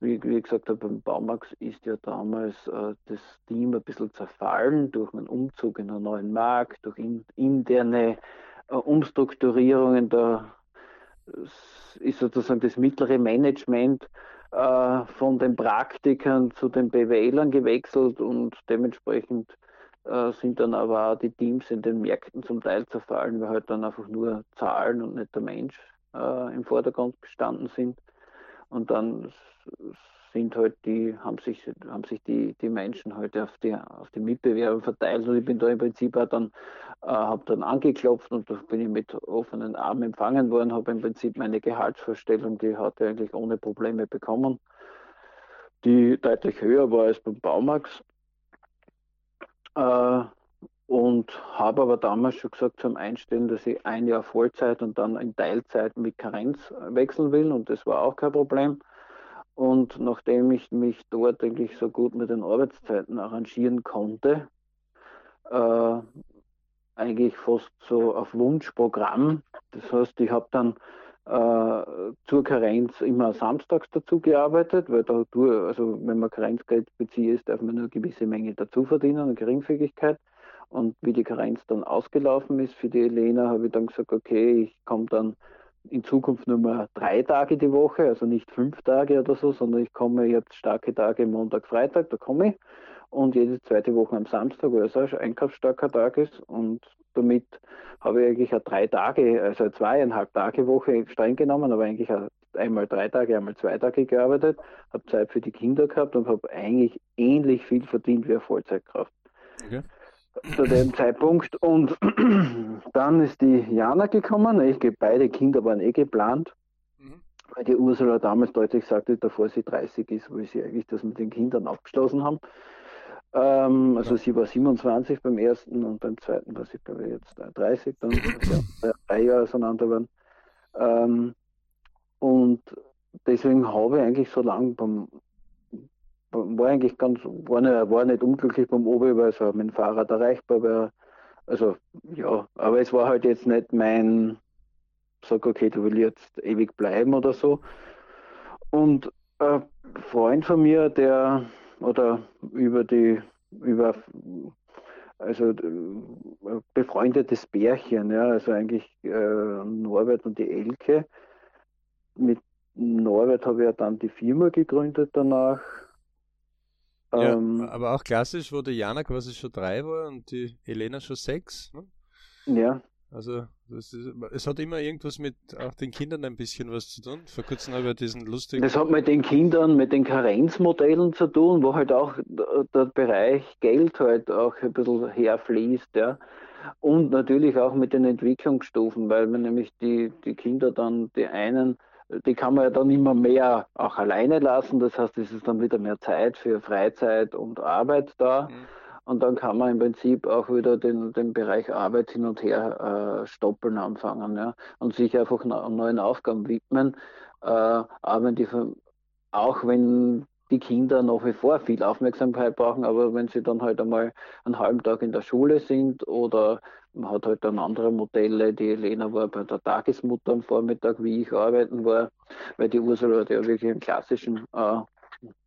Wie, wie gesagt beim Baumax ist ja damals äh, das Team ein bisschen zerfallen durch einen Umzug in einen neuen Markt, durch in, interne äh, Umstrukturierungen. Da ist sozusagen das mittlere Management äh, von den Praktikern zu den BWLern gewechselt und dementsprechend äh, sind dann aber auch die Teams in den Märkten zum Teil zerfallen, weil halt dann einfach nur Zahlen und nicht der Mensch äh, im Vordergrund gestanden sind. Und dann sind halt die, haben sich, haben sich die, die Menschen halt auf die, auf die Mitbewerber verteilt und ich bin da im Prinzip auch dann, äh, habe dann angeklopft und da bin ich mit offenen Armen empfangen worden, habe im Prinzip meine Gehaltsvorstellung, die hatte eigentlich ohne Probleme bekommen, die deutlich höher war als beim Baumax. Äh, und habe aber damals schon gesagt zum Einstellen, dass ich ein Jahr Vollzeit und dann in Teilzeit mit Karenz wechseln will und das war auch kein Problem. Und nachdem ich mich dort eigentlich so gut mit den Arbeitszeiten arrangieren konnte, äh, eigentlich fast so auf Wunschprogramm. Das heißt, ich habe dann äh, zur Karenz immer samstags dazu gearbeitet, weil da, also wenn man Karenzgeld bezieht, darf man nur eine gewisse Menge dazu verdienen, eine Geringfügigkeit. Und wie die Karenz dann ausgelaufen ist für die Elena, habe ich dann gesagt, okay, ich komme dann in Zukunft nur mal drei Tage die Woche, also nicht fünf Tage oder so, sondern ich komme jetzt starke Tage Montag, Freitag, da komme ich. Und jede zweite Woche am Samstag, weil es auch schon einkaufsstarker Tag ist. Und damit habe ich eigentlich eine drei Tage, also eine zweieinhalb Tage Woche streng genommen, aber eigentlich einmal drei Tage, einmal zwei Tage gearbeitet, habe Zeit für die Kinder gehabt und habe eigentlich ähnlich viel verdient wie eine Vollzeitkraft. Okay zu dem Zeitpunkt. Und <clears throat> dann ist die Jana gekommen. Ich, beide Kinder waren eh geplant, mhm. weil die Ursula damals deutlich sagte, davor sie 30 ist, will sie eigentlich das mit den Kindern abgeschlossen haben. Ähm, also ja. sie war 27 beim ersten und beim zweiten war sie glaube ich jetzt 30, dann ja, <laughs> drei Jahre auseinander waren. Ähm, und deswegen habe ich eigentlich so lange beim, war eigentlich ganz, war nicht, war nicht unglücklich beim Obi, weil so mein Fahrrad erreichbar war. Also ja, aber es war halt jetzt nicht mein, sag okay, du willst jetzt ewig bleiben oder so. Und ein Freund von mir, der oder über die über also befreundetes Bärchen, ja, also eigentlich äh, Norbert und die Elke. Mit Norbert habe ich ja dann die Firma gegründet danach. Ja, ähm, aber auch klassisch, wo der Jana quasi schon drei war und die Elena schon sechs. Ne? Ja. Also ist, es hat immer irgendwas mit auch den Kindern ein bisschen was zu tun. Vor kurzem habe ich diesen lustigen. Das hat mit den Kindern, mit den Karenzmodellen zu tun, wo halt auch der Bereich Geld halt auch ein bisschen herfließt, ja. Und natürlich auch mit den Entwicklungsstufen, weil man nämlich die, die Kinder dann, die einen, die kann man ja dann immer mehr auch alleine lassen. Das heißt, es ist dann wieder mehr Zeit für Freizeit und Arbeit da. Mhm. Und dann kann man im Prinzip auch wieder den, den Bereich Arbeit hin und her äh, stoppeln anfangen ja? und sich einfach neuen Aufgaben widmen. Äh, aber die, auch wenn die Kinder nach wie vor viel Aufmerksamkeit brauchen, aber wenn sie dann halt einmal einen halben Tag in der Schule sind oder man hat halt dann andere Modelle, die Elena war bei der Tagesmutter am Vormittag, wie ich arbeiten war, weil die Ursula hat ja wirklich einen klassischen äh,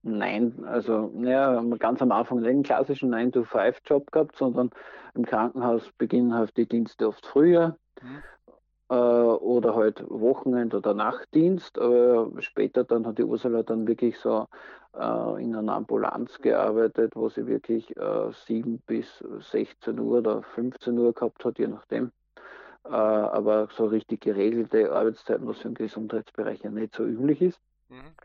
Nein, also ja, ganz am Anfang nicht einen klassischen 9-to-5-Job gehabt, sondern im Krankenhaus beginnen halt die Dienste oft früher mhm. Äh, oder halt Wochenend- oder Nachtdienst. Aber später dann hat die Ursula dann wirklich so äh, in einer Ambulanz gearbeitet, wo sie wirklich äh, 7 bis 16 Uhr oder 15 Uhr gehabt hat, je nachdem. Äh, aber so richtig geregelte Arbeitszeiten, was für den Gesundheitsbereich ja nicht so üblich ist. Mhm.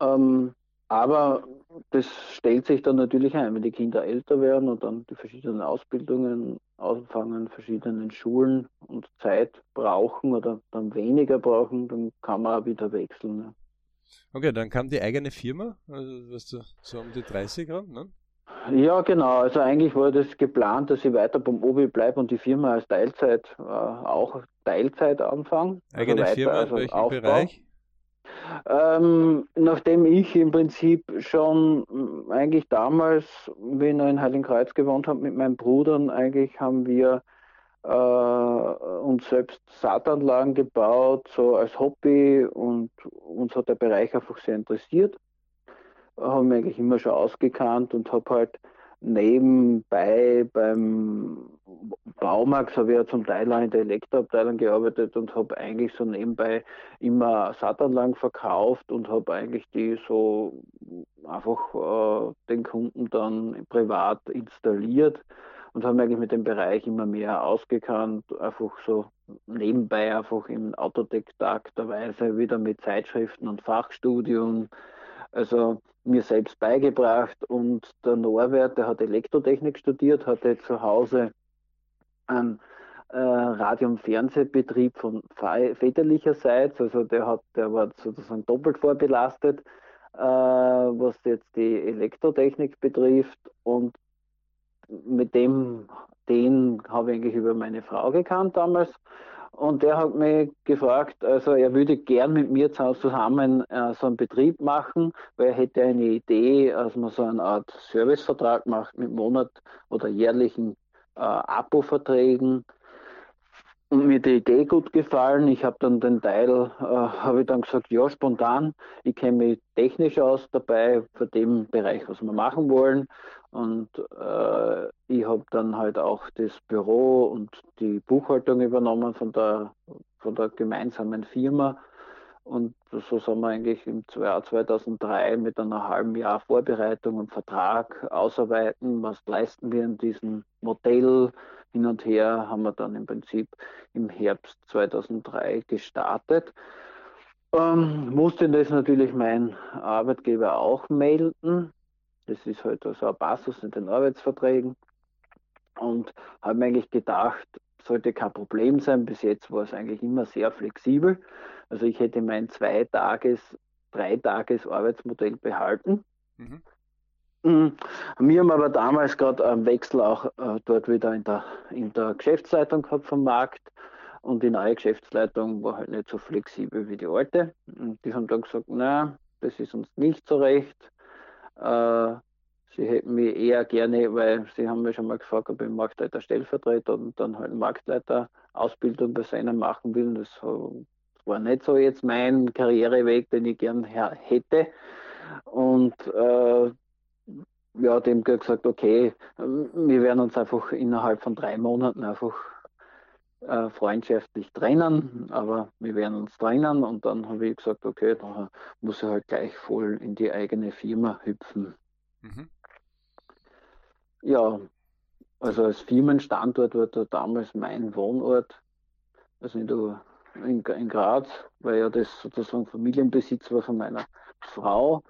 Ähm, aber das stellt sich dann natürlich ein, wenn die Kinder älter werden und dann die verschiedenen Ausbildungen anfangen, verschiedenen Schulen und Zeit brauchen oder dann weniger brauchen, dann kann man auch wieder wechseln. Ja. Okay, dann kam die eigene Firma, also was du so um die 30 rum, ne? Ja, genau. Also eigentlich war das geplant, dass ich weiter beim Obi bleibe und die Firma als Teilzeit äh, auch Teilzeit anfange. Also eigene also weiter, Firma in also welchem Aufbau. Bereich? Ähm, nachdem ich im Prinzip schon eigentlich damals, wie ich noch in Heiligenkreuz gewohnt habe, mit meinen Brüdern, eigentlich haben wir äh, uns selbst Saatanlagen gebaut, so als Hobby und uns hat der Bereich einfach sehr interessiert. Haben wir eigentlich immer schon ausgekannt und habe halt nebenbei beim Baumarkt habe ich ja zum Teil auch in der Elektroabteilung gearbeitet und habe eigentlich so nebenbei immer Saatanlagen verkauft und habe eigentlich die so einfach äh, den Kunden dann privat installiert und habe eigentlich mit dem Bereich immer mehr ausgekannt, einfach so nebenbei einfach im Autotech-Tag der Weise wieder mit Zeitschriften und Fachstudien also mir selbst beigebracht. Und der Norbert, der hat Elektrotechnik studiert, hatte zu Hause einen äh, Radio- und Fernsehbetrieb von väterlicherseits, also der hat, der war sozusagen doppelt vorbelastet, äh, was jetzt die Elektrotechnik betrifft. Und mit dem, den habe ich eigentlich über meine Frau gekannt damals und der hat mich gefragt, also er würde gern mit mir zusammen äh, so einen Betrieb machen, weil er hätte eine Idee, dass man so eine Art Servicevertrag macht mit Monat- oder jährlichen äh, Abo-Verträgen. Und mir die Idee gut gefallen. Ich habe dann den Teil, äh, habe ich dann gesagt, ja, spontan. Ich kenne mich technisch aus dabei für den Bereich, was wir machen wollen. Und äh, ich habe dann halt auch das Büro und die Buchhaltung übernommen von der, von der gemeinsamen Firma. Und so sind wir eigentlich im Jahr 2003 mit einer halben Jahr Vorbereitung und Vertrag ausarbeiten, was leisten wir in diesem Modell. Hin und her haben wir dann im Prinzip im Herbst 2003 gestartet. Ähm, musste das natürlich mein Arbeitgeber auch melden, das ist halt so ein Passus in den Arbeitsverträgen. Und habe mir eigentlich gedacht, sollte kein Problem sein. Bis jetzt war es eigentlich immer sehr flexibel. Also ich hätte mein Zwei-Tages-, Drei-Tages-Arbeitsmodell behalten. Mhm. mhm. Wir haben aber damals gerade einen Wechsel auch äh, dort wieder in der, in der Geschäftsleitung gehabt vom Markt. Und die neue Geschäftsleitung war halt nicht so flexibel wie die alte. Und die haben dann gesagt, na, das ist uns nicht so recht. Äh, sie hätten mich eher gerne, weil sie haben mir schon mal gefragt, ob ich Marktleiter Stellvertreter und dann halt Marktleiter Ausbildung bei seinem machen will. Das war nicht so jetzt mein Karriereweg, den ich gern hätte. Und äh, ja, dem gesagt, okay, wir werden uns einfach innerhalb von drei Monaten einfach äh, freundschaftlich trennen, aber wir werden uns trennen und dann habe ich gesagt, okay, dann muss ich halt gleich voll in die eigene Firma hüpfen. Mhm. Ja, also als Firmenstandort war da damals mein Wohnort, also in, der, in, in Graz, weil ja das sozusagen Familienbesitz war von meiner Frau.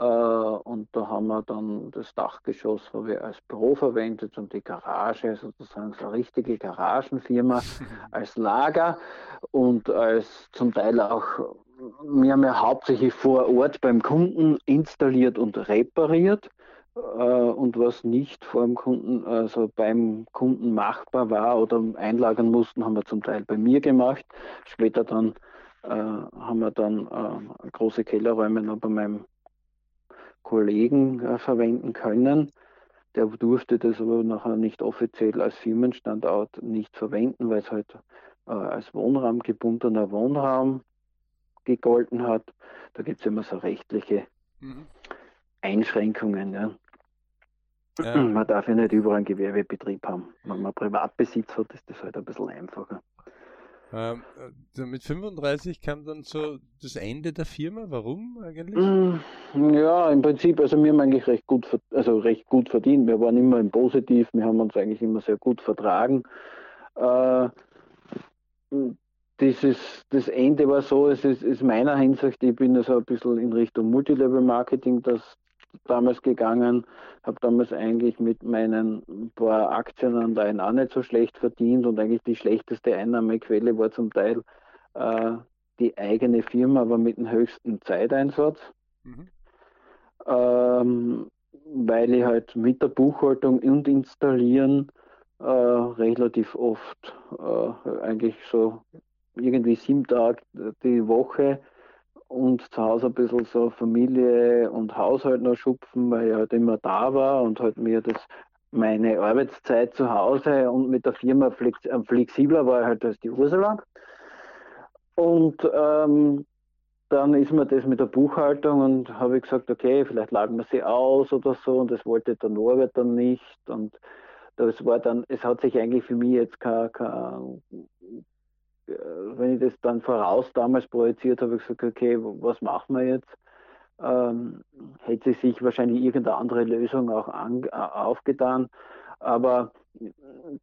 Äh, und da haben wir dann das Dachgeschoss als Büro verwendet und die Garage, sozusagen so eine richtige Garagenfirma <laughs> als Lager und als zum Teil auch, wir haben ja hauptsächlich vor Ort beim Kunden installiert und repariert. Äh, und was nicht vor dem Kunden, also beim Kunden machbar war oder einlagern mussten, haben wir zum Teil bei mir gemacht. Später dann äh, haben wir dann äh, große Kellerräume noch bei meinem Kollegen äh, verwenden können. Der durfte das aber nachher nicht offiziell als Firmenstandort nicht verwenden, weil es halt äh, als Wohnraum gebundener Wohnraum gegolten hat. Da gibt es immer so rechtliche mhm. Einschränkungen. Ja. Ja. Man darf ja nicht überall einen Gewerbebetrieb haben. Wenn man Privatbesitz hat, ist das halt ein bisschen einfacher. Ähm, äh, mit 35 kam dann so das Ende der Firma. Warum eigentlich? Mm, ja, im Prinzip, also wir haben eigentlich recht gut, also recht gut verdient. Wir waren immer im Positiv, wir haben uns eigentlich immer sehr gut vertragen. Äh, dieses, das Ende war so, es ist, ist meiner Hinsicht, ich bin also ein bisschen in Richtung Multilevel Marketing, das damals gegangen, habe damals eigentlich mit meinen paar Aktienanleihen auch nicht so schlecht verdient und eigentlich die schlechteste Einnahmequelle war zum Teil äh, die eigene Firma, aber mit dem höchsten Zeiteinsatz. Mhm. Ähm, weil ich halt mit der Buchhaltung und Installieren äh, relativ oft äh, eigentlich so irgendwie sieben Tage die Woche und zu Hause ein bisschen so Familie und Haushalt noch schupfen, weil ich halt immer da war und halt mir das meine Arbeitszeit zu Hause und mit der Firma flex, äh, flexibler war halt als die Ursula. Und ähm, dann ist mir das mit der Buchhaltung und habe ich gesagt, okay, vielleicht lagen wir sie aus oder so und das wollte der Norbert dann nicht und das war dann, es hat sich eigentlich für mich jetzt kein, kein wenn ich das dann voraus damals projiziert habe, ich gesagt, okay, was machen wir jetzt? Ähm, hätte sich wahrscheinlich irgendeine andere Lösung auch an, äh, aufgetan. Aber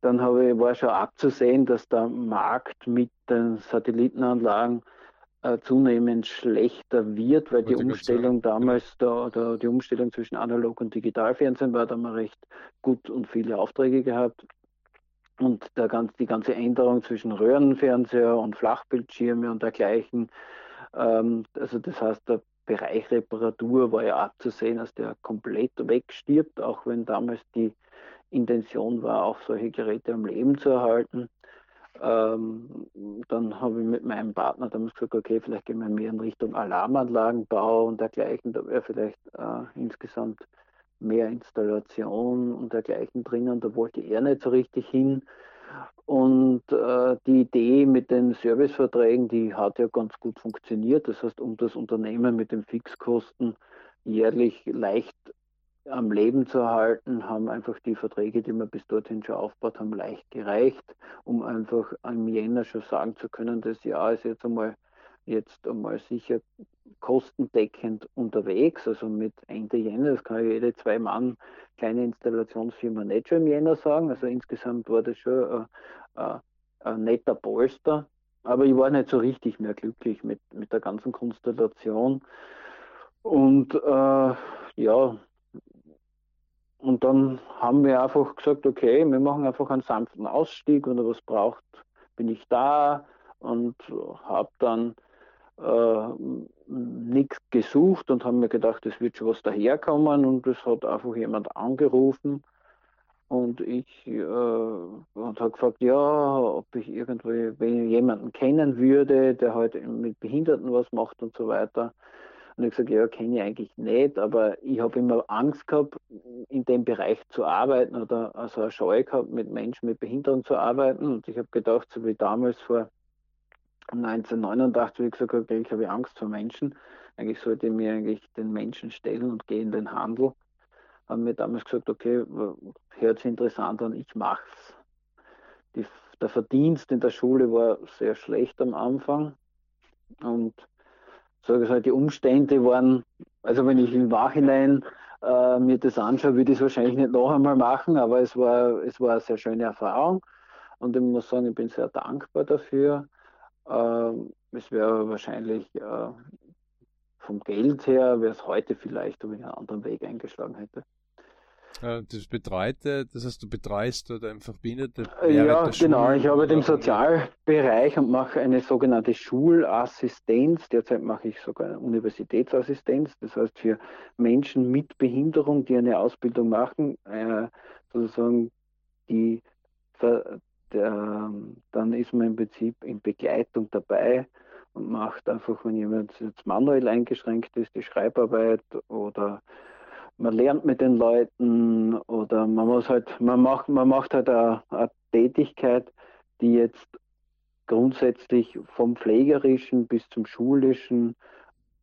dann habe war schon abzusehen, dass der Markt mit den Satellitenanlagen äh, zunehmend schlechter wird, weil die Umstellung damals, da, da, die Umstellung zwischen Analog und Digitalfernsehen war, da haben wir recht gut und viele Aufträge gehabt. Und der ganz, die ganze Änderung zwischen Röhrenfernseher und Flachbildschirme und dergleichen, ähm, also das heißt, der Bereich Reparatur war ja abzusehen, dass der komplett wegstirbt, auch wenn damals die Intention war, auch solche Geräte am Leben zu erhalten. Ähm, dann habe ich mit meinem Partner damals gesagt, okay, vielleicht gehen wir mehr in Richtung Alarmanlagenbau und dergleichen. Da wäre vielleicht äh, insgesamt mehr Installation und dergleichen drinnen. Da wollte er nicht so richtig hin. Und äh, die Idee mit den Serviceverträgen, die hat ja ganz gut funktioniert. Das heißt, um das Unternehmen mit den Fixkosten jährlich leicht am Leben zu erhalten, haben einfach die Verträge, die wir bis dorthin schon aufgebaut haben, leicht gereicht, um einfach im Jänner schon sagen zu können, das Jahr ist jetzt einmal jetzt einmal sicher kostendeckend unterwegs, also mit Ende Jänner, das kann jede zwei Mann kleine Installationsfirma nicht schon im Jänner sagen, also insgesamt war das schon ein, ein, ein netter Polster, aber ich war nicht so richtig mehr glücklich mit, mit der ganzen Konstellation. Und äh, ja, und dann haben wir einfach gesagt, okay, wir machen einfach einen sanften Ausstieg, wenn er was braucht, bin ich da und habe dann äh, nichts gesucht und haben mir gedacht, es wird schon was daherkommen und es hat einfach jemand angerufen Und ich äh, und habe gefragt, ja, ob ich irgendwie wenn jemanden kennen würde, der halt mit Behinderten was macht und so weiter. Und ich gesagt, ja, kenne ich eigentlich nicht, aber ich habe immer Angst gehabt, in dem Bereich zu arbeiten oder also eine Scheu gehabt, mit Menschen mit Behinderung zu arbeiten. Und ich habe gedacht, so wie damals vor 1989, wie gesagt ich habe Angst vor Menschen. Eigentlich sollte ich mir eigentlich den Menschen stellen und gehe in den Handel haben mir damals gesagt, okay, hört sich interessant an, ich mach's. Die, der Verdienst in der Schule war sehr schlecht am Anfang und sage ich halt, die Umstände waren, also wenn ich im Nachhinein äh, mir das anschaue, würde ich es wahrscheinlich nicht noch einmal machen, aber es war, es war eine sehr schöne Erfahrung und ich muss sagen, ich bin sehr dankbar dafür. Äh, es wäre wahrscheinlich äh, vom Geld her, wäre es heute vielleicht, wenn ich einen anderen Weg eingeschlagen hätte. Äh, das Betreute, das heißt, du betreust dort einfach Behinderte? Ja, genau. Ich arbeite im Sozialbereich und mache eine sogenannte Schulassistenz. Derzeit mache ich sogar eine Universitätsassistenz. Das heißt, für Menschen mit Behinderung, die eine Ausbildung machen, äh, sozusagen die, dann ist man im Prinzip in Begleitung dabei und macht einfach, wenn jemand jetzt manuell eingeschränkt ist, die Schreibarbeit oder man lernt mit den Leuten oder man muss halt, man macht, man macht halt eine, eine Tätigkeit, die jetzt grundsätzlich vom Pflegerischen bis zum Schulischen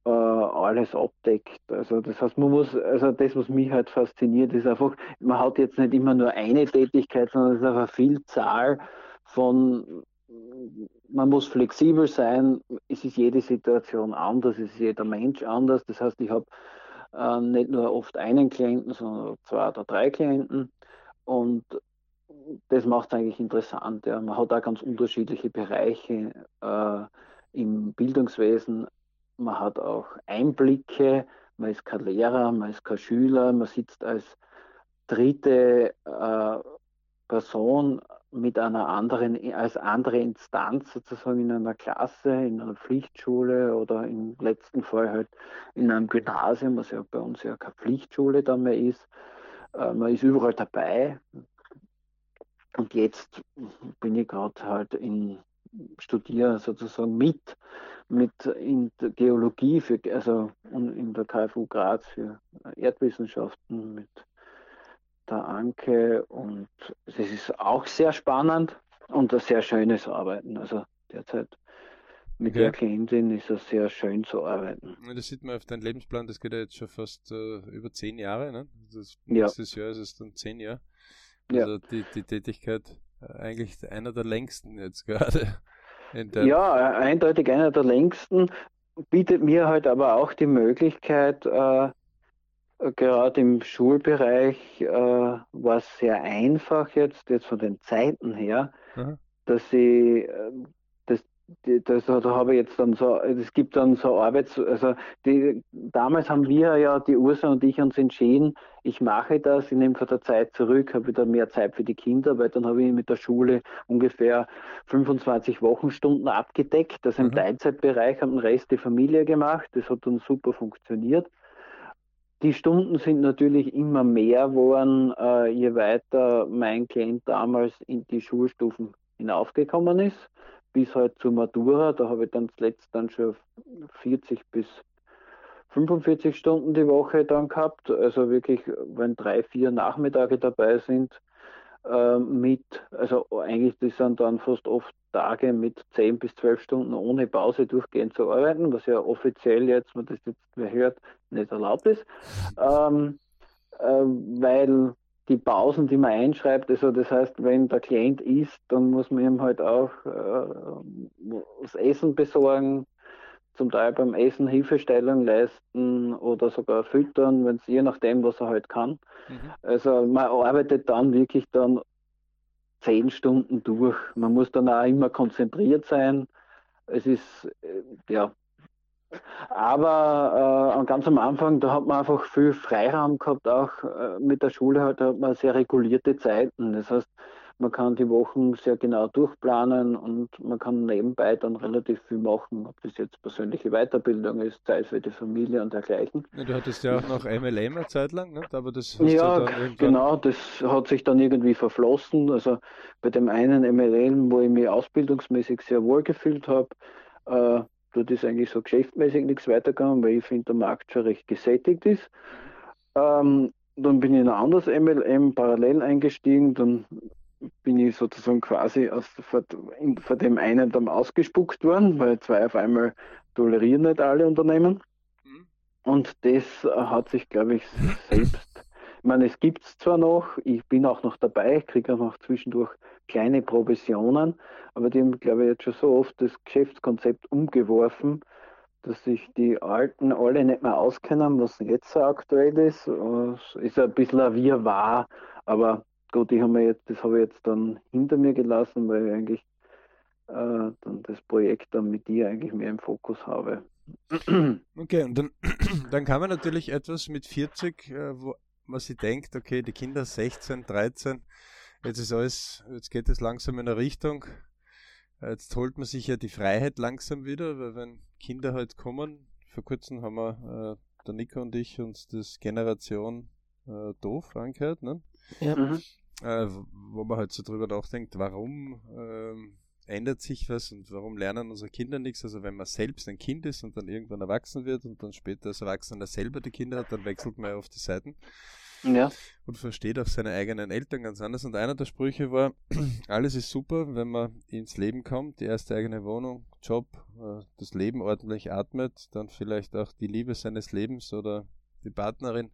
äh, alles abdeckt. Also das heißt, man muss, also das, was mich halt fasziniert, ist einfach, man hat jetzt nicht immer nur eine Tätigkeit, sondern es ist einfach eine Vielzahl von man muss flexibel sein, es ist jede Situation anders, es ist jeder Mensch anders. Das heißt, ich habe äh, nicht nur oft einen Klienten, sondern zwei oder drei Klienten. Und das macht es eigentlich interessant. Ja. Man hat auch ganz unterschiedliche Bereiche äh, im Bildungswesen. Man hat auch Einblicke. Man ist kein Lehrer, man ist kein Schüler, man sitzt als dritte äh, Person mit einer anderen, als andere Instanz sozusagen in einer Klasse, in einer Pflichtschule oder im letzten Fall halt in einem Gymnasium, was ja bei uns ja keine Pflichtschule dann mehr ist. Äh, man ist überall dabei. Und jetzt bin ich gerade halt in studiere sozusagen mit, mit in der Geologie, für, also in der KFU Graz für Erdwissenschaften, mit der Anke und es ist auch sehr spannend und ein sehr schönes Arbeiten. Also derzeit mit okay. der Klientin ist es sehr schön zu arbeiten. Das sieht man auf deinem Lebensplan, das geht ja jetzt schon fast äh, über zehn Jahre. Ne? Das ja. nächstes Jahr ist es dann zehn Jahre. Also ja. die, die Tätigkeit äh, eigentlich einer der längsten jetzt <laughs> gerade. Ja, eindeutig einer der längsten, bietet mir halt aber auch die Möglichkeit, äh, gerade im Schulbereich äh, war es sehr einfach jetzt, jetzt von den Zeiten her, mhm. dass ich äh, das, das, da habe ich jetzt dann so, es gibt dann so Arbeits, also die, damals haben wir ja, die Ursa und ich uns entschieden, ich mache das, ich nehme von der Zeit zurück, habe wieder mehr Zeit für die Kinder, weil dann habe ich mit der Schule ungefähr 25 Wochenstunden abgedeckt, das im mhm. Teilzeitbereich, habe den Rest die Familie gemacht, das hat dann super funktioniert. Die Stunden sind natürlich immer mehr geworden, äh, je weiter mein Klient damals in die Schulstufen hinaufgekommen ist, bis halt zur Matura. Da habe ich dann zuletzt dann schon 40 bis 45 Stunden die Woche dann gehabt. Also wirklich, wenn drei, vier Nachmittage dabei sind, äh, mit, also eigentlich das sind dann fast oft Tage mit 10 bis 12 Stunden ohne Pause durchgehend zu arbeiten, was ja offiziell jetzt, man das jetzt mehr hört, nicht erlaubt ist. Ähm, äh, weil die Pausen, die man einschreibt, also das heißt, wenn der Klient isst, dann muss man ihm halt auch äh, das Essen besorgen, zum Teil beim Essen Hilfestellung leisten oder sogar füttern, wenn es je nachdem, was er halt kann. Mhm. Also man arbeitet dann wirklich dann zehn Stunden durch. Man muss dann auch immer konzentriert sein. Es ist, äh, ja. Aber äh, ganz am Anfang, da hat man einfach viel Freiraum gehabt, auch äh, mit der Schule halt, da hat man sehr regulierte Zeiten. Das heißt, man kann die Wochen sehr genau durchplanen und man kann nebenbei dann relativ viel machen, ob das jetzt persönliche Weiterbildung ist, Zeit für die Familie und dergleichen. Ja, du hattest ja auch noch MLM eine Zeit lang, ne? aber das hast ja, du dann irgendwann... genau, das hat sich dann irgendwie verflossen. Also bei dem einen MLM, wo ich mich ausbildungsmäßig sehr wohl gefühlt habe, äh, dort ist eigentlich so geschäftmäßig nichts weitergegangen, weil ich finde, der Markt schon recht gesättigt ist. Ähm, dann bin ich in ein anderes MLM parallel eingestiegen, dann bin ich sozusagen quasi aus, vor, vor dem einen dann ausgespuckt worden, weil zwei auf einmal tolerieren nicht alle Unternehmen. Mhm. Und das hat sich, glaube ich, <clears throat> selbst, ich meine, es gibt es zwar noch, ich bin auch noch dabei, kriege auch noch zwischendurch kleine Provisionen, aber die haben, glaube ich, jetzt schon so oft das Geschäftskonzept umgeworfen, dass sich die Alten alle nicht mehr auskennen, was jetzt so aktuell ist. Es ist ein bisschen ein Wirrwarr, aber gut, ich habe jetzt, das habe ich jetzt dann hinter mir gelassen, weil ich eigentlich äh, dann das Projekt dann mit dir eigentlich mehr im Fokus habe. Okay, und dann, <clears throat> dann kann man natürlich etwas mit 40, äh, wo man sich denkt, okay, die Kinder 16, 13, jetzt ist alles, jetzt geht es langsam in eine Richtung. Jetzt holt man sich ja die Freiheit langsam wieder, weil wenn Kinder halt kommen, vor kurzem haben wir, äh, der Nico und ich, uns das Generation äh, doof angehört, ne? Ja. Mhm. Äh, wo man halt so drüber nachdenkt, warum ähm, ändert sich was und warum lernen unsere Kinder nichts? Also wenn man selbst ein Kind ist und dann irgendwann erwachsen wird und dann später als Erwachsener selber die Kinder hat, dann wechselt man ja auf die Seiten. Ja. Und versteht auch seine eigenen Eltern ganz anders. Und einer der Sprüche war, <clears throat> alles ist super, wenn man ins Leben kommt, die erste eigene Wohnung, Job, äh, das Leben ordentlich atmet, dann vielleicht auch die Liebe seines Lebens oder die Partnerin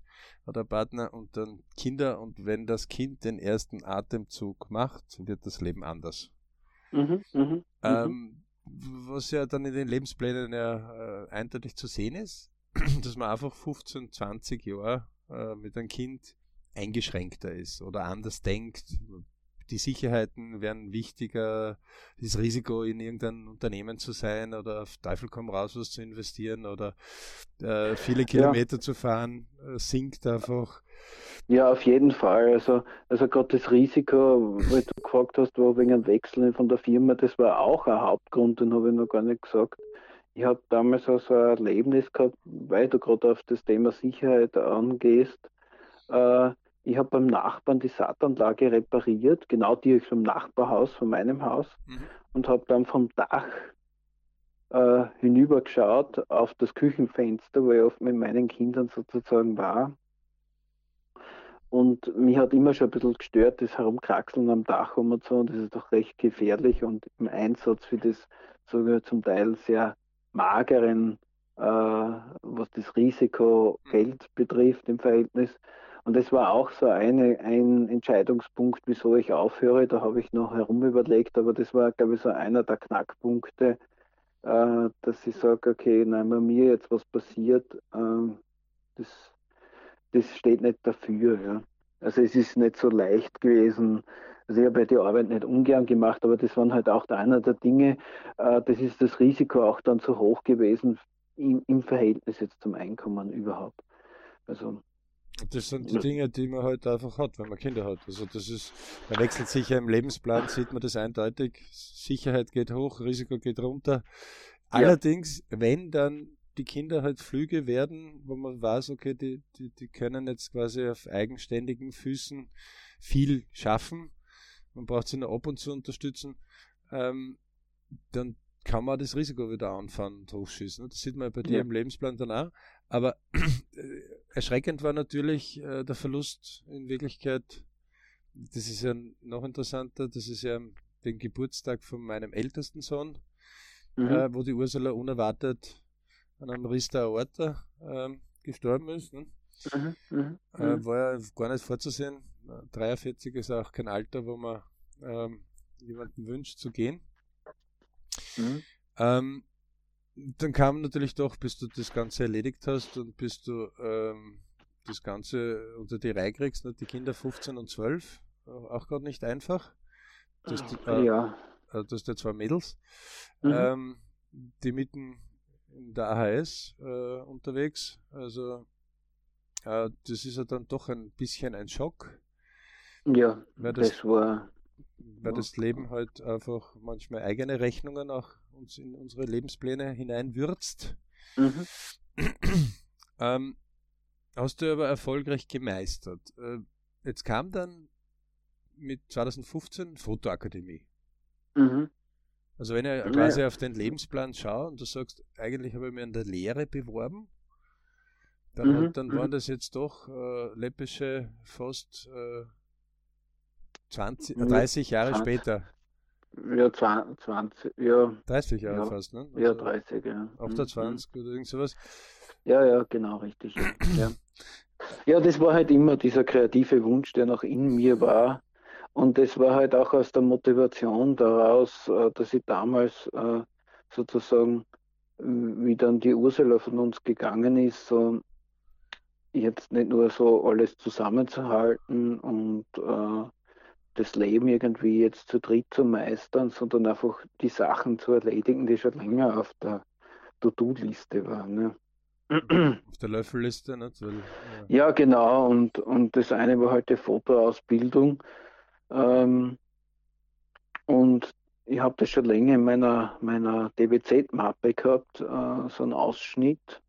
oder Partner und dann Kinder. Und wenn das Kind den ersten Atemzug macht, wird das Leben anders. Mhm, mh, mhm. ähm, was ja dann in den Lebensplänen ja äh, eindeutig zu sehen ist, <clears throat> dass man einfach 15, 20 Jahre äh, mit einem Kind eingeschränkter ist oder anders denkt. Die Sicherheiten werden wichtiger, das Risiko in irgendeinem Unternehmen zu sein oder auf Teufel komm raus was zu investieren oder äh, viele Kilometer ja. zu fahren, äh, sinkt einfach. Ja, auf jeden Fall. Also, also gerade das Risiko, weil du gefragt hast, wo wegen einem Wechsel von der Firma, das war auch ein Hauptgrund, den habe ich noch gar nicht gesagt. Ich habe damals auch so ein Erlebnis gehabt, weil du gerade auf das Thema Sicherheit angehst. Äh, ich habe beim Nachbarn die Saatanlage repariert, genau direkt vom Nachbarhaus, von meinem Haus, mhm. und habe dann vom Dach äh, hinübergeschaut auf das Küchenfenster, wo ich oft mit meinen Kindern sozusagen war. Und mich hat immer schon ein bisschen gestört, das Herumkraxeln am Dach und so, und das ist doch recht gefährlich und im Einsatz für das sogar zum Teil sehr mageren, äh, was das Risiko mhm. Geld betrifft im Verhältnis. Und das war auch so eine, ein Entscheidungspunkt, wieso ich aufhöre. Da habe ich noch herum überlegt, aber das war, glaube ich, so einer der Knackpunkte, äh, dass ich sage, okay, nein, bei mir jetzt was passiert, äh, das, das steht nicht dafür. Ja. Also es ist nicht so leicht gewesen, also ich habe die Arbeit nicht ungern gemacht, aber das waren halt auch einer der Dinge, äh, das ist das Risiko auch dann zu hoch gewesen im, im Verhältnis jetzt zum Einkommen überhaupt. Also das sind die Dinge, die man halt einfach hat, wenn man Kinder hat. Also das ist, man wechselt sich ja im Lebensplan, sieht man das eindeutig. Sicherheit geht hoch, Risiko geht runter. Allerdings, ja. wenn dann die Kinder halt Flüge werden, wo man weiß, okay, die, die, die können jetzt quasi auf eigenständigen Füßen viel schaffen, man braucht sie nur ab und zu unterstützen, ähm, dann kann man das Risiko wieder anfangen und hochschießen. Das sieht man bei dir ja. im Lebensplan dann auch. Aber äh, erschreckend war natürlich äh, der Verlust in Wirklichkeit, das ist ja noch interessanter, das ist ja den Geburtstag von meinem ältesten Sohn, mhm. äh, wo die Ursula unerwartet an einem Riss der Aorta ähm, gestorben ist. Ne? Mhm. Mhm. Äh, mhm. war ja gar nicht vorzusehen. 43 ist auch kein Alter, wo man ähm, jemanden wünscht zu gehen. Mhm. Ähm, dann kam natürlich doch, bis du das Ganze erledigt hast und bis du ähm, das Ganze unter die Reihe kriegst, ne? die Kinder 15 und 12, äh, auch gerade nicht einfach. Du hast, äh, ja. Äh, du hast ja zwei Mädels, mhm. ähm, die mitten in der AHS äh, unterwegs. Also äh, das ist ja dann doch ein bisschen ein Schock. Ja, das, das war weil das Leben halt einfach manchmal eigene Rechnungen auch uns in unsere Lebenspläne hineinwürzt. Mhm. <clears throat> ähm, hast du aber erfolgreich gemeistert. Äh, jetzt kam dann mit 2015 Fotoakademie. Mhm. Also wenn ich quasi auf den Lebensplan schaue und du sagst, eigentlich habe ich mich an der Lehre beworben, dann, mhm. hat, dann mhm. waren das jetzt doch äh, läppische fast äh, 20, 30 Jahre 20. später. Ja, 20, ja. 30 Jahre ja, fast, ne? Also ja, 30, ja. 28 mhm. oder irgend sowas. Ja, ja, genau, richtig. ja. ja, das war halt immer dieser kreative Wunsch, der noch in mir war. Und das war halt auch aus der Motivation daraus, äh, dass ich damals äh, sozusagen, wie dann die Ursula von uns gegangen ist, so jetzt nicht nur so alles zusammenzuhalten und äh, das Leben irgendwie jetzt zu dritt zu meistern, sondern einfach die Sachen zu erledigen, die schon länger auf der To-Do-Liste waren. Ne? Auf der Löffelliste? Weil, ja. ja. genau. Und, und das eine war halt die Fotoausbildung. Ähm, und ich habe das schon länger in meiner, meiner DBZ-Mappe gehabt, äh, so einen Ausschnitt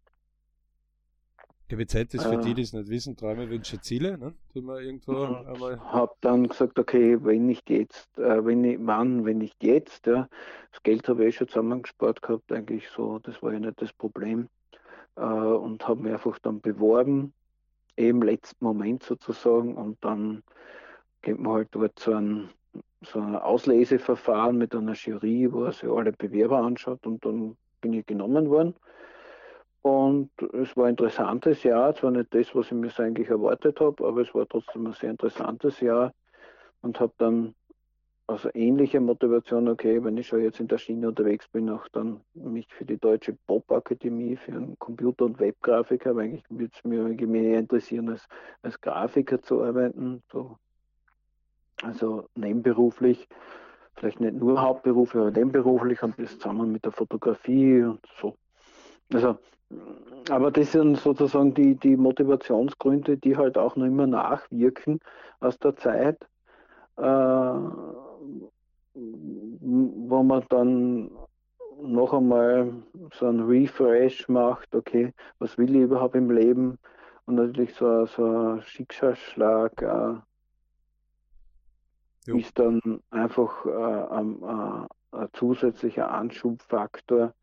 GWZ ist für die, die es nicht wissen, Träume, Wünsche, Ziele, ne? die man irgendwo einmal. Habe dann gesagt, okay, wenn nicht jetzt, äh, wenn ich, wann, wenn nicht jetzt, ja. Das Geld habe ich eh schon zusammengespart gehabt, eigentlich so, das war ja nicht das Problem. Äh, und habe mich einfach dann beworben, im letzten Moment sozusagen, und dann geht man halt dort so ein, so ein Ausleseverfahren mit einer Jury, wo er sich alle Bewerber anschaut und dann bin ich genommen worden. Und es war ein interessantes Jahr, zwar nicht das, was ich mir eigentlich erwartet habe, aber es war trotzdem ein sehr interessantes Jahr. Und habe dann aus ähnlicher Motivation, okay, wenn ich schon jetzt in der Schiene unterwegs bin, auch dann mich für die Deutsche Pop-Akademie, für einen Computer- und Webgrafiker, weil eigentlich würde es mir mehr interessieren, als, als Grafiker zu arbeiten, so, also nebenberuflich, vielleicht nicht nur hauptberuflich, aber nebenberuflich und das zusammen mit der Fotografie und so. Also aber das sind sozusagen die, die Motivationsgründe, die halt auch noch immer nachwirken aus der Zeit, äh, wo man dann noch einmal so ein Refresh macht, okay, was will ich überhaupt im Leben? Und natürlich so, so ein Schicksalsschlag äh, ist dann einfach äh, ein, äh, ein, zusätzlicher Anschubfaktor,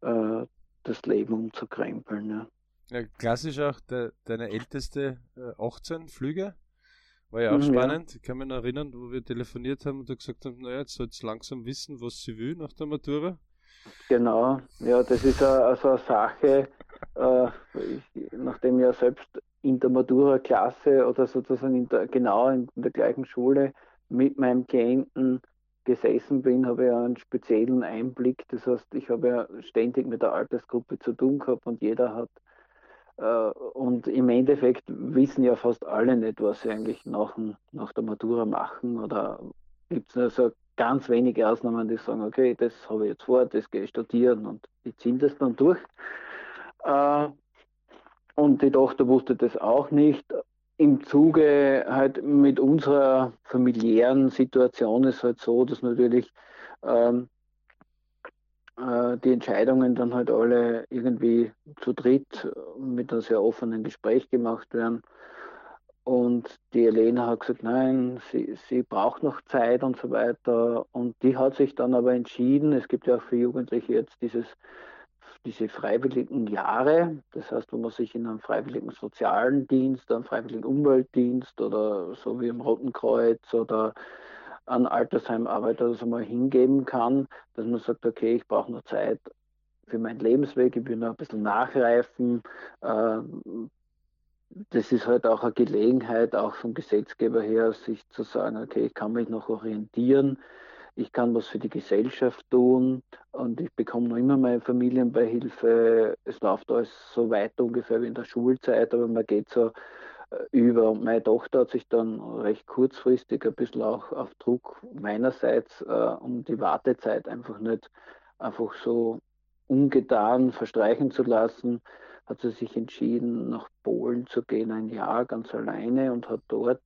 äh, das Leben umzukrempeln. Ja. ja klassisch auch de, deine älteste äh, 18 Flüge. War ja auch mhm, spannend. Ich kann mich noch erinnern, wo wir telefoniert haben und du gesagt haben, naja, jetzt soll es langsam wissen, was sie will nach der Matura. Genau, ja, das ist also eine Sache, <laughs> äh, ich, nachdem ich ja selbst in der Matura-Klasse oder sozusagen in der, genau in der gleichen Schule mit meinem Klienten gesessen bin, habe ich einen speziellen Einblick. Das heißt, ich habe ja ständig mit der Altersgruppe zu tun gehabt und jeder hat äh, und im Endeffekt wissen ja fast alle nicht, was sie eigentlich nach, nach der Matura machen. Oder gibt es nur so ganz wenige Ausnahmen, die sagen, okay, das habe ich jetzt vor, das gehe ich studieren und die ziehen das dann durch. Äh, und die Tochter wusste das auch nicht im Zuge halt mit unserer familiären Situation ist halt so, dass natürlich ähm, äh, die Entscheidungen dann halt alle irgendwie zu dritt mit einem sehr offenen Gespräch gemacht werden. Und die Elena hat gesagt, nein, sie, sie braucht noch Zeit und so weiter. Und die hat sich dann aber entschieden, es gibt ja auch für Jugendliche jetzt dieses diese freiwilligen Jahre, das heißt, wo man sich in einem freiwilligen sozialen Dienst, einem freiwilligen Umweltdienst oder so wie im Roten Kreuz oder an Altersheim arbeitet oder so mal hingeben kann, dass man sagt, okay, ich brauche noch Zeit für meinen Lebensweg, ich will noch ein bisschen nachreifen. Ähm, das ist halt auch eine Gelegenheit, auch vom Gesetzgeber her, sich zu sagen, okay, ich kann mich noch orientieren ich kann was für die Gesellschaft tun und ich bekomme noch immer meine Familienbeihilfe. Es läuft alles so weiter ungefähr wie in der Schulzeit, aber man geht so äh, über. Und meine Tochter hat sich dann recht kurzfristig ein bisschen auch auf Druck meinerseits, äh, um die Wartezeit einfach nicht einfach so ungetan verstreichen zu lassen, hat sie sich entschieden, nach Polen zu gehen, ein Jahr ganz alleine und hat dort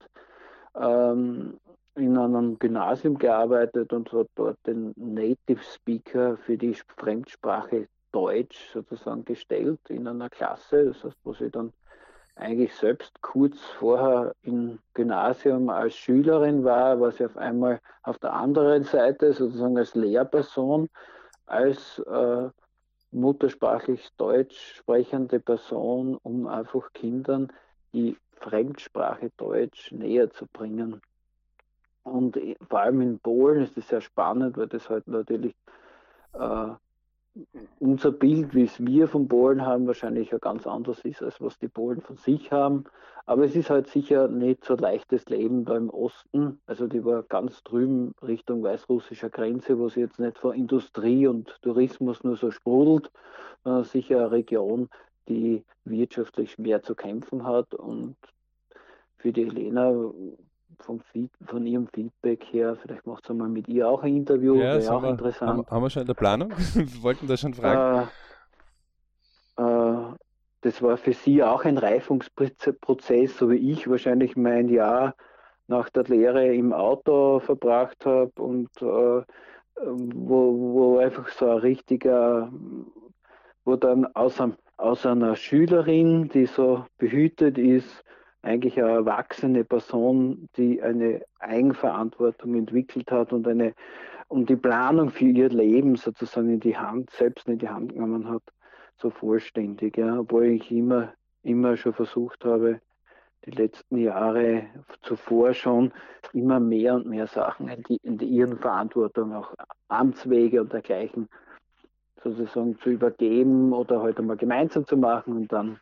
ähm, in einem Gymnasium gearbeitet und hat dort den Native Speaker für die Fremdsprache Deutsch sozusagen gestellt in einer Klasse. Das heißt, wo sie dann eigentlich selbst kurz vorher im Gymnasium als Schülerin war, war sie auf einmal auf der anderen Seite sozusagen als Lehrperson, als äh, muttersprachlich deutsch sprechende Person, um einfach Kindern die Fremdsprache Deutsch näher zu bringen. Und vor allem in Polen ist es sehr spannend, weil das halt natürlich äh, unser Bild, wie es wir von Polen haben, wahrscheinlich ja ganz anders ist, als was die Polen von sich haben. Aber es ist halt sicher nicht so leichtes Leben da im Osten. Also die war ganz drüben Richtung weißrussischer Grenze, wo sie jetzt nicht von Industrie und Tourismus nur so sprudelt, sondern sicher eine Region, die wirtschaftlich mehr zu kämpfen hat. Und für die Helena vom Feed, von ihrem Feedback her, vielleicht macht sie mal mit ihr auch ein Interview, ja, wäre auch wir, interessant. Haben, haben, wir schon in der Planung? <laughs> wir wollten das schon fragen. Äh, äh, das war für sie auch ein Reifungsprozess, so wie ich wahrscheinlich mein Jahr nach der Lehre im Auto verbracht habe und äh, wo, wo einfach so ein richtiger, wo dann aus, aus einer Schülerin, die so behütet ist, eigentlich eine erwachsene Person, die eine Eigenverantwortung entwickelt hat und eine und die Planung für ihr Leben sozusagen in die Hand, selbst in die Hand genommen hat, so vollständig. Ja, obwohl ich immer, immer schon versucht habe, die letzten Jahre zuvor schon immer mehr und mehr Sachen in, die, in ihren Verantwortung, auch Amtswege und dergleichen, sozusagen zu übergeben oder heute halt mal gemeinsam zu machen und dann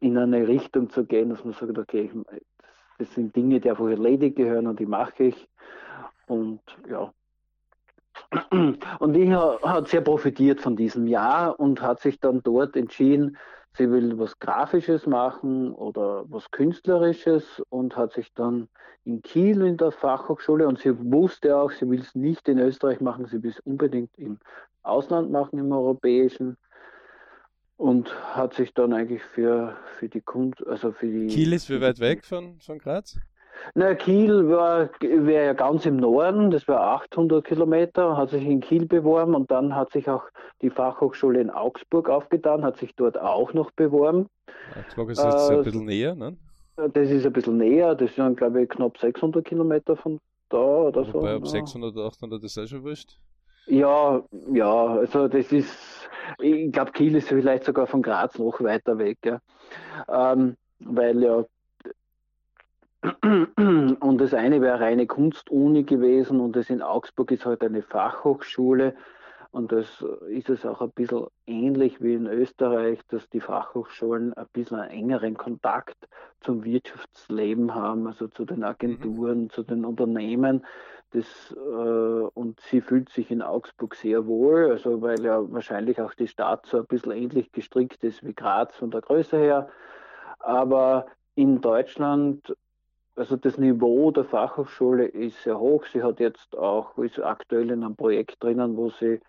in eine Richtung zu gehen, dass man sagt, okay, das sind Dinge, die einfach erledigt gehören und die mache ich. Und ja. Und die hat sehr profitiert von diesem Jahr und hat sich dann dort entschieden, sie will was Grafisches machen oder was Künstlerisches und hat sich dann in Kiel in der Fachhochschule und sie wusste auch, sie will es nicht in Österreich machen, sie will es unbedingt im Ausland machen, im europäischen und hat sich dann eigentlich für, für die Kunst, also für die. Kiel ist wie weit weg von, von Graz? Na, Kiel war, wäre ja ganz im Norden, das war 800 Kilometer, hat sich in Kiel beworben und dann hat sich auch die Fachhochschule in Augsburg aufgetan, hat sich dort auch noch beworben. Augsburg ist jetzt äh, ein bisschen näher, ne? Das ist ein bisschen näher, das sind, glaube ich, knapp 600 Kilometer von da oder Wobei so. Ob 600 oder 800 ist auch schon wurscht. Ja, ja, also das ist, ich glaube, Kiel ist vielleicht sogar von Graz noch weiter weg, ja. Ähm, weil ja, <clears throat> und das eine wäre reine Kunstuni gewesen und das in Augsburg ist halt eine Fachhochschule und das ist es auch ein bisschen ähnlich wie in Österreich, dass die Fachhochschulen ein bisschen einen engeren Kontakt zum Wirtschaftsleben haben, also zu den Agenturen, mhm. zu den Unternehmen. Das, äh, und sie fühlt sich in Augsburg sehr wohl, also weil ja wahrscheinlich auch die Stadt so ein bisschen ähnlich gestrickt ist wie Graz von der Größe her. Aber in Deutschland, also das Niveau der Fachhochschule ist sehr hoch. Sie hat jetzt auch, ist aktuell in einem Projekt drinnen, wo sie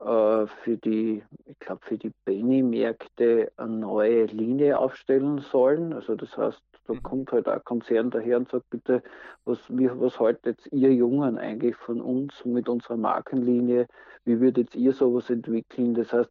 äh, für die, ich glaube, für die Penny-Märkte eine neue Linie aufstellen sollen. Also das heißt, da mhm. kommt halt ein Konzern daher und sagt, bitte, was, wie, was haltet ihr Jungen eigentlich von uns mit unserer Markenlinie? Wie würdet ihr sowas entwickeln? Das heißt,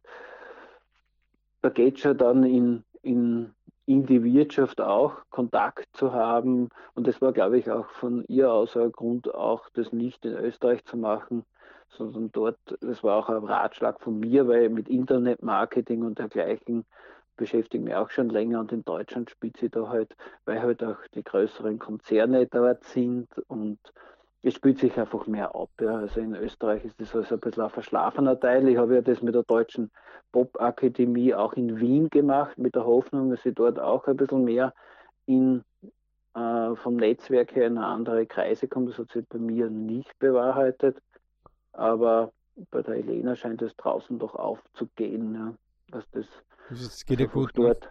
da geht es ja dann in, in, in die Wirtschaft auch Kontakt zu haben. Und das war, glaube ich, auch von ihr aus ein Grund, auch das nicht in Österreich zu machen, sondern dort, das war auch ein Ratschlag von mir, weil mit Internetmarketing und dergleichen beschäftige mich auch schon länger und in Deutschland spielt sie da halt, weil halt auch die größeren Konzerne dort sind und es spielt sich einfach mehr ab. Ja. Also in Österreich ist das also ein bisschen ein verschlafener Teil. Ich habe ja das mit der Deutschen Pop-Akademie auch in Wien gemacht, mit der Hoffnung, dass sie dort auch ein bisschen mehr in, äh, vom Netzwerk her in andere Kreise kommt. Das hat sich bei mir nicht bewahrheitet. Aber bei der Elena scheint es draußen doch aufzugehen, ja, was das, es geht ja gut ne? dort.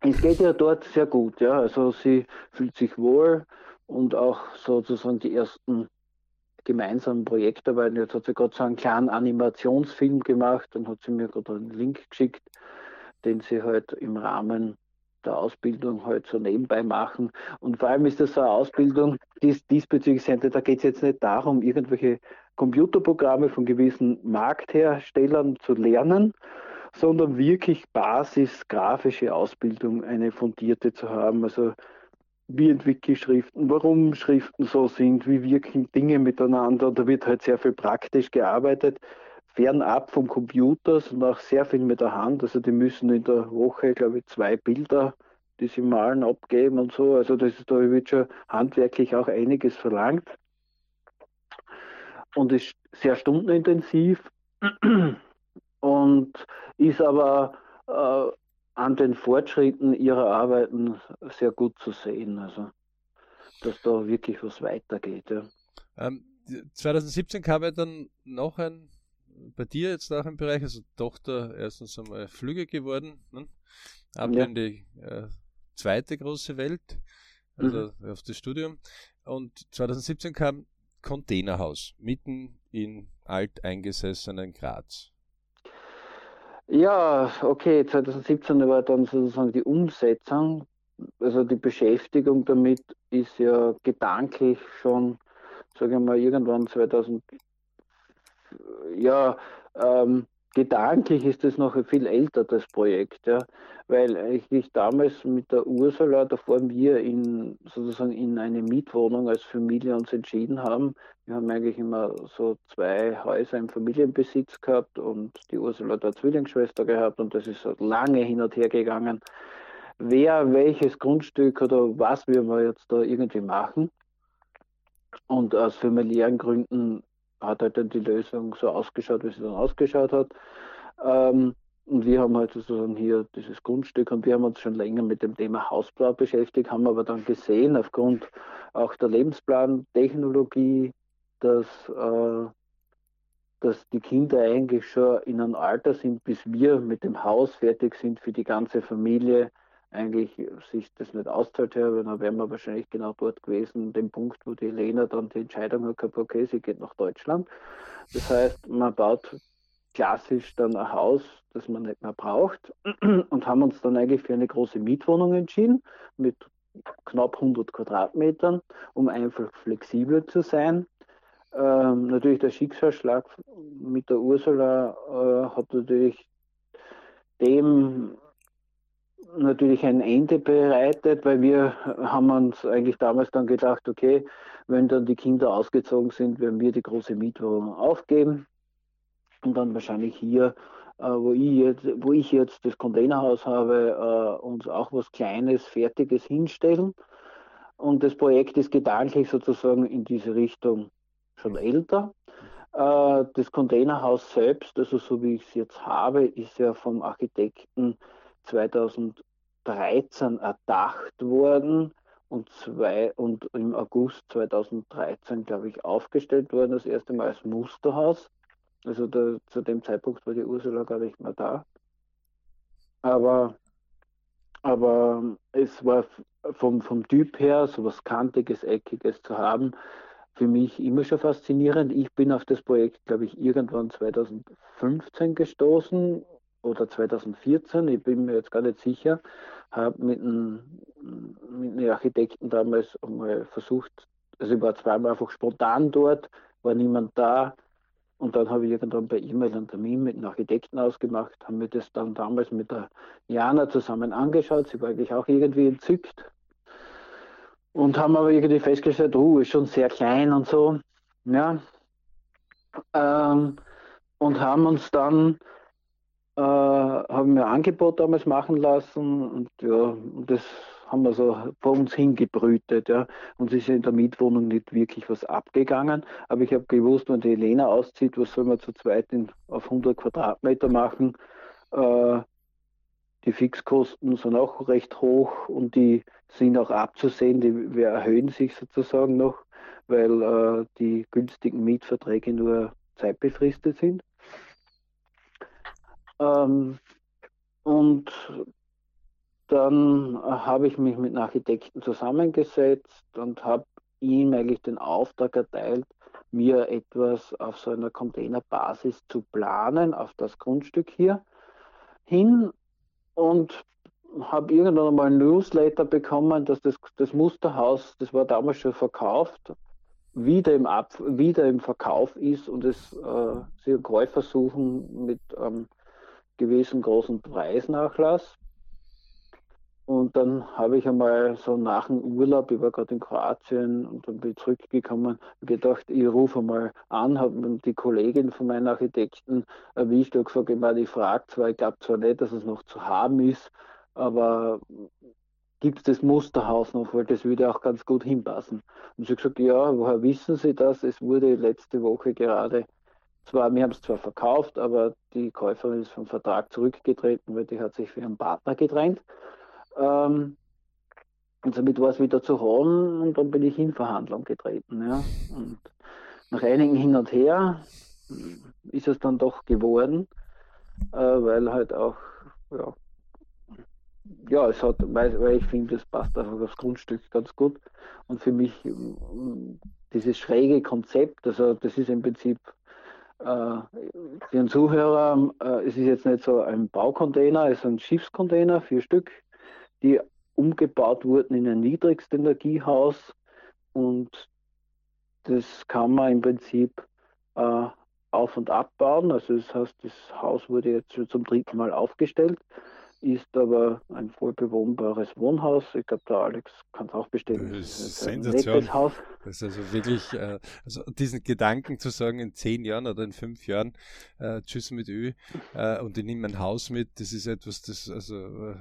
Es geht ja dort sehr gut, ja. Also sie fühlt sich wohl und auch sozusagen die ersten gemeinsamen Projektarbeiten. Jetzt hat sie gerade so einen kleinen Animationsfilm gemacht und hat sie mir gerade einen Link geschickt, den sie halt im Rahmen der Ausbildung halt so nebenbei machen. Und vor allem ist das so eine Ausbildung, die diesbezüglich sind, da geht es jetzt nicht darum, irgendwelche Computerprogramme von gewissen Marktherstellern zu lernen, sondern wirklich Basis grafische Ausbildung, eine fundierte zu haben. Also wie entwickle ich Schriften, warum Schriften so sind, wie wirken Dinge miteinander. Da wird halt sehr viel praktisch gearbeitet, fernab vom Computer und auch sehr viel mit der Hand. Also die müssen in der Woche, glaube ich, zwei Bilder, die sie malen, abgeben und so. Also das ist, da wird schon handwerklich auch einiges verlangt und ist sehr stundenintensiv <clears throat> und ist aber äh, an den Fortschritten ihrer Arbeiten sehr gut zu sehen. Also, dass da wirklich was weitergeht. Ja. Ähm, 2017 kam ja dann noch ein, bei dir jetzt auch im Bereich, also Tochter erstens einmal Flüge geworden, ne? ab ja. in die äh, zweite große Welt, also mhm. auf das Studium. Und 2017 kam Containerhaus mitten in alteingesessenen Graz. Ja, okay, 2017 war dann sozusagen die Umsetzung. Also die Beschäftigung damit ist ja gedanklich schon, sage ich mal, irgendwann 2000, ja, ähm, gedanklich ist es noch viel älter, das Projekt, ja, weil ich damals mit der Ursula, davor wir in, sozusagen in eine Mietwohnung als Familie uns entschieden haben. Wir haben eigentlich immer so zwei Häuser im Familienbesitz gehabt und die Ursula hat eine Zwillingsschwester gehabt und das ist lange hin und her gegangen, wer welches Grundstück oder was wir mal jetzt da irgendwie machen. Und aus familiären Gründen hat halt dann die Lösung so ausgeschaut, wie sie dann ausgeschaut hat. Ähm, und wir haben halt sozusagen hier dieses Grundstück und wir haben uns schon länger mit dem Thema Hausbau beschäftigt, haben aber dann gesehen, aufgrund auch der Lebensplantechnologie, dass, äh, dass die Kinder eigentlich schon in einem Alter sind, bis wir mit dem Haus fertig sind für die ganze Familie, eigentlich sich das nicht auszahlt habe, dann wären wir wahrscheinlich genau dort gewesen, dem Punkt, wo die Lena dann die Entscheidung hat gehabt, okay, sie geht nach Deutschland. Das heißt, man baut klassisch dann ein Haus, das man nicht mehr braucht <clears throat> und haben uns dann eigentlich für eine große Mietwohnung entschieden mit knapp 100 Quadratmetern, um einfach flexibel zu sein. Ähm, natürlich der Schicksalsschlag mit der Ursula äh, hat natürlich dem natürlich ein Ende bereitet, weil wir haben uns eigentlich damals dann gedacht, okay, wenn dann die Kinder ausgezogen sind, werden wir die große Mietwohnung aufgeben und dann wahrscheinlich hier, äh, wo, ich jetzt, wo ich jetzt das Containerhaus habe, äh, uns auch was Kleines, Fertiges hinstellen. Und das Projekt ist gedanklich sozusagen in diese Richtung schon älter. Äh, das Containerhaus selbst, also so wie ich es jetzt habe, ist ja vom Architekten 2013 erdacht worden und, zwei, und im August 2013, glaube ich, aufgestellt worden, das erste Mal als Musterhaus. Also da, zu dem Zeitpunkt war die Ursula gar nicht mehr da. Aber, aber es war vom, vom Typ her, so was Kantiges, Eckiges zu haben, für mich immer schon faszinierend. Ich bin auf das Projekt, glaube ich, irgendwann 2015 gestoßen oder 2014, ich bin mir jetzt gar nicht sicher, habe mit einem, mit einem Architekten damals mal versucht, also ich war zweimal einfach spontan dort, war niemand da. Und dann habe ich irgendwann per E-Mail einen Termin mit einem Architekten ausgemacht, haben mir das dann damals mit der Jana zusammen angeschaut, sie war eigentlich auch irgendwie entzückt. Und haben aber irgendwie festgestellt, oh, ist schon sehr klein und so, ja, ähm, und haben uns dann äh, haben wir ein Angebot damals machen lassen und ja, das haben wir so vor uns hingebrütet. Ja. Uns ist in der Mietwohnung nicht wirklich was abgegangen, aber ich habe gewusst, wenn die Elena auszieht, was soll man zu zweit in, auf 100 Quadratmeter machen? Äh, die Fixkosten sind auch recht hoch und die sind auch abzusehen, die wir erhöhen sich sozusagen noch, weil äh, die günstigen Mietverträge nur zeitbefristet sind. Ähm, und dann habe ich mich mit einem Architekten zusammengesetzt und habe ihm eigentlich den Auftrag erteilt, mir etwas auf so einer Containerbasis zu planen, auf das Grundstück hier hin. Und habe irgendwann mal ein Newsletter bekommen, dass das, das Musterhaus, das war damals schon verkauft, wieder im, Ab, wieder im Verkauf ist und es äh, sie Käufer suchen mit einem gewissen großen Preisnachlass. Und dann habe ich einmal so nach dem Urlaub, ich war gerade in Kroatien und dann bin ich zurückgekommen, gedacht, ich rufe mal an, habe die Kollegin von meinen Architekten erwischt und gesagt, ich meine, ich frage zwar, ich glaube zwar nicht, dass es noch zu haben ist, aber gibt es das Musterhaus noch, weil das würde auch ganz gut hinpassen. Und sie hat gesagt, ja, woher wissen Sie das? Es wurde letzte Woche gerade, zwar, wir haben es zwar verkauft, aber die Käuferin ist vom Vertrag zurückgetreten, weil die hat sich für ihren Partner getrennt. Ähm, und somit war es wieder zu holen und dann bin ich in Verhandlung getreten. Ja. Und nach einigen Hin und Her ist es dann doch geworden, äh, weil halt auch, ja, ja, es hat, weil, weil ich finde, es passt einfach aufs Grundstück ganz gut. Und für mich dieses schräge Konzept, also das ist im Prinzip äh, den Zuhörer, äh, es ist jetzt nicht so ein Baucontainer, es ist ein Schiffscontainer, vier Stück, die umgebaut wurden in ein Niedrigstenergiehaus und das kann man im Prinzip äh, auf- und abbauen. Also das heißt, das Haus wurde jetzt zum dritten Mal aufgestellt ist aber ein voll bewohnbares Wohnhaus. Ich glaube, der Alex kann es auch bestätigen. Das ist, ein Sensation. Haus. Das ist also wirklich, äh, also diesen Gedanken zu sagen, in zehn Jahren oder in fünf Jahren, äh, tschüss mit Ö äh, und ich nehme mein Haus mit, das ist etwas, das, also, äh,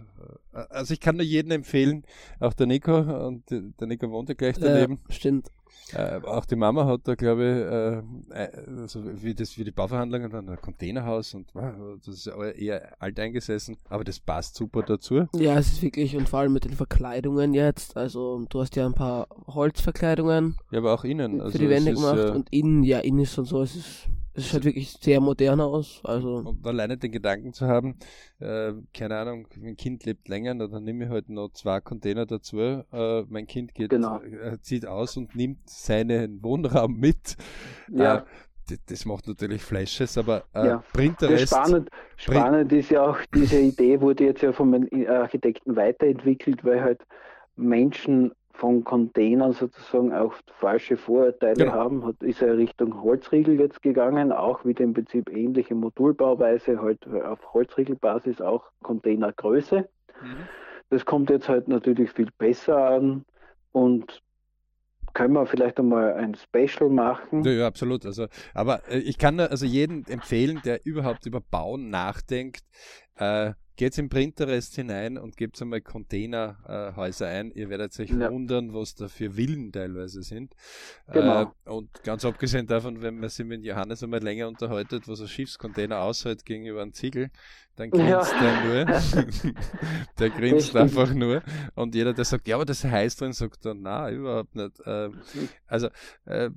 also ich kann nur jedem empfehlen, auch der Nico, und der Nico wohnt ja gleich daneben. Ja, stimmt. Äh, auch die Mama hat da, glaube ich, äh, äh, also wie das wie die Bauverhandlungen waren, ein Containerhaus und wow, das ist eher alteingesessen, aber das passt super dazu. Ja, es ist wirklich, und vor allem mit den Verkleidungen jetzt, also du hast ja ein paar Holzverkleidungen. Ja, aber auch innen. Also für die Wände gemacht ja und innen, ja, innen ist und so, es ist es schaut wirklich sehr modern aus. Also. Und alleine den Gedanken zu haben, äh, keine Ahnung, mein Kind lebt länger, dann nehme ich halt noch zwei Container dazu. Äh, mein Kind geht, genau. äh, zieht aus und nimmt seinen Wohnraum mit. Ja. Äh, das macht natürlich Flashes, aber äh, ja. Printerest. Spannend, spannend ist ja auch, diese Idee wurde jetzt ja von den Architekten weiterentwickelt, weil halt Menschen von Containern sozusagen auch falsche Vorurteile genau. haben, hat, ist er Richtung Holzriegel jetzt gegangen, auch wieder im Prinzip ähnliche Modulbauweise, halt auf Holzriegelbasis auch Containergröße. Mhm. Das kommt jetzt halt natürlich viel besser an und können wir vielleicht einmal ein Special machen. Ja, ja absolut. Also, aber äh, ich kann also jeden empfehlen, der überhaupt über Bauen nachdenkt, äh, Geht's in Printerest hinein und gebt einmal Containerhäuser äh, ein. Ihr werdet euch ja. wundern, was da für Villen teilweise sind. Genau. Äh, und ganz abgesehen davon, wenn man sich mit Johannes einmal länger unterhaltet, was ein Schiffscontainer aushält gegenüber einem Ziegel, dann grinst ja. der nur. <laughs> der grinst einfach nur. Und jeder, der sagt, ja, aber das heißt drin, sagt dann, na, überhaupt nicht. Äh, also, äh,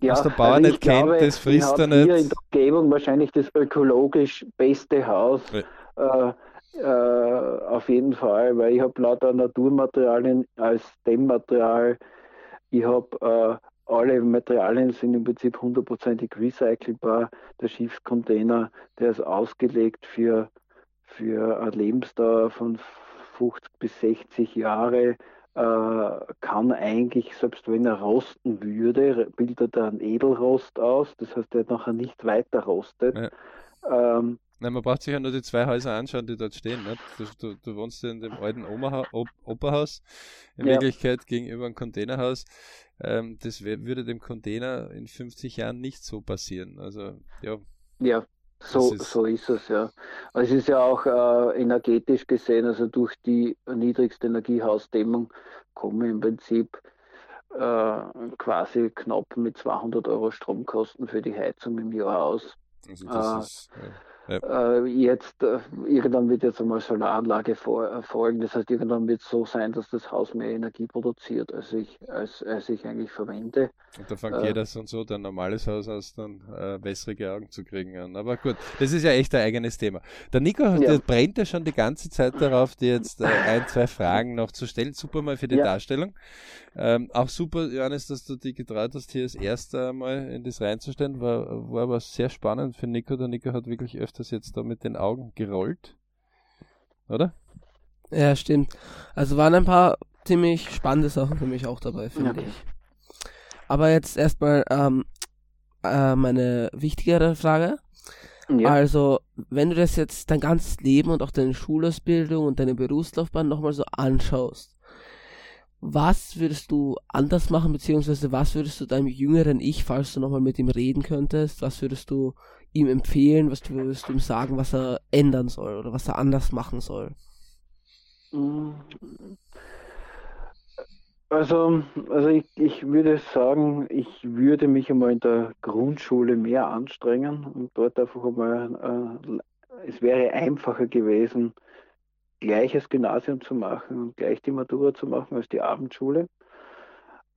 ja, was der Bauer also nicht kennt, glaube, das frisst er nicht. Hier in der Umgebung wahrscheinlich das ökologisch beste Haus. Ja äh, äh, auf jeden Fall, weil ich habe lauter Naturmaterialien als Dämmmaterial. Ich habe äh, alle Materialien sind im Prinzip hundertprozentig recycelbar. Der Schiffscontainer, der ist ausgelegt für, für eine Lebensdauer von 50 bis 60 Jahre äh, kann eigentlich, selbst wenn er rosten würde, bildet er einen Edelrost aus, das heißt, er nachher nicht weiter rostet. Ja. Ähm, Nein, man braucht sich ja nur die zwei Häuser anschauen, die dort stehen. Nicht? Du, du, du wohnst ja in dem alten Oma Operhaus, in ja. Wirklichkeit gegenüber einem Containerhaus. Ähm, das würde dem Container in 50 Jahren nicht so passieren. Also, ja. Ja, so ist, so ist es, ja. Also es ist ja auch äh, energetisch gesehen, also durch die niedrigste Energiehausdämmung kommen im Prinzip äh, quasi knapp mit 200 Euro Stromkosten für die Heizung im Jahr aus. Also das äh, ist, ja. Äh, jetzt, äh, irgendwann wird jetzt einmal Solaranlage äh, folgen. Das heißt, irgendwann wird es so sein, dass das Haus mehr Energie produziert, als ich, als, als ich eigentlich verwende. Und da fängt äh, jeder so und so ein normales Haus aus, dann äh, wässrige Augen zu kriegen an. Aber gut, das ist ja echt ein eigenes Thema. Der Nico ja. der brennt ja schon die ganze Zeit darauf, dir jetzt äh, ein, zwei Fragen noch zu stellen. Super mal für die ja. Darstellung. Ähm, auch super, Johannes, dass du dich getraut hast, hier das erste Mal in das reinzustellen. War, war aber sehr spannend für Nico. Der Nico hat wirklich öfters jetzt da mit den Augen gerollt. Oder? Ja, stimmt. Also waren ein paar ziemlich spannende Sachen für mich auch dabei, finde Ja. ich. Aber jetzt erstmal ähm, äh, meine wichtigere Frage. Ja. Also, wenn du das jetzt dein ganzes Leben und auch deine Schulausbildung und deine Berufslaufbahn nochmal so anschaust, was würdest du anders machen, beziehungsweise was würdest du deinem jüngeren Ich, falls du nochmal mit ihm reden könntest, was würdest du ihm empfehlen, was würdest du ihm sagen, was er ändern soll oder was er anders machen soll? Mm. Also, also ich, ich würde sagen, ich würde mich einmal in der Grundschule mehr anstrengen und dort einfach einmal, äh, es wäre einfacher gewesen, gleich das Gymnasium zu machen und gleich die Matura zu machen als die Abendschule.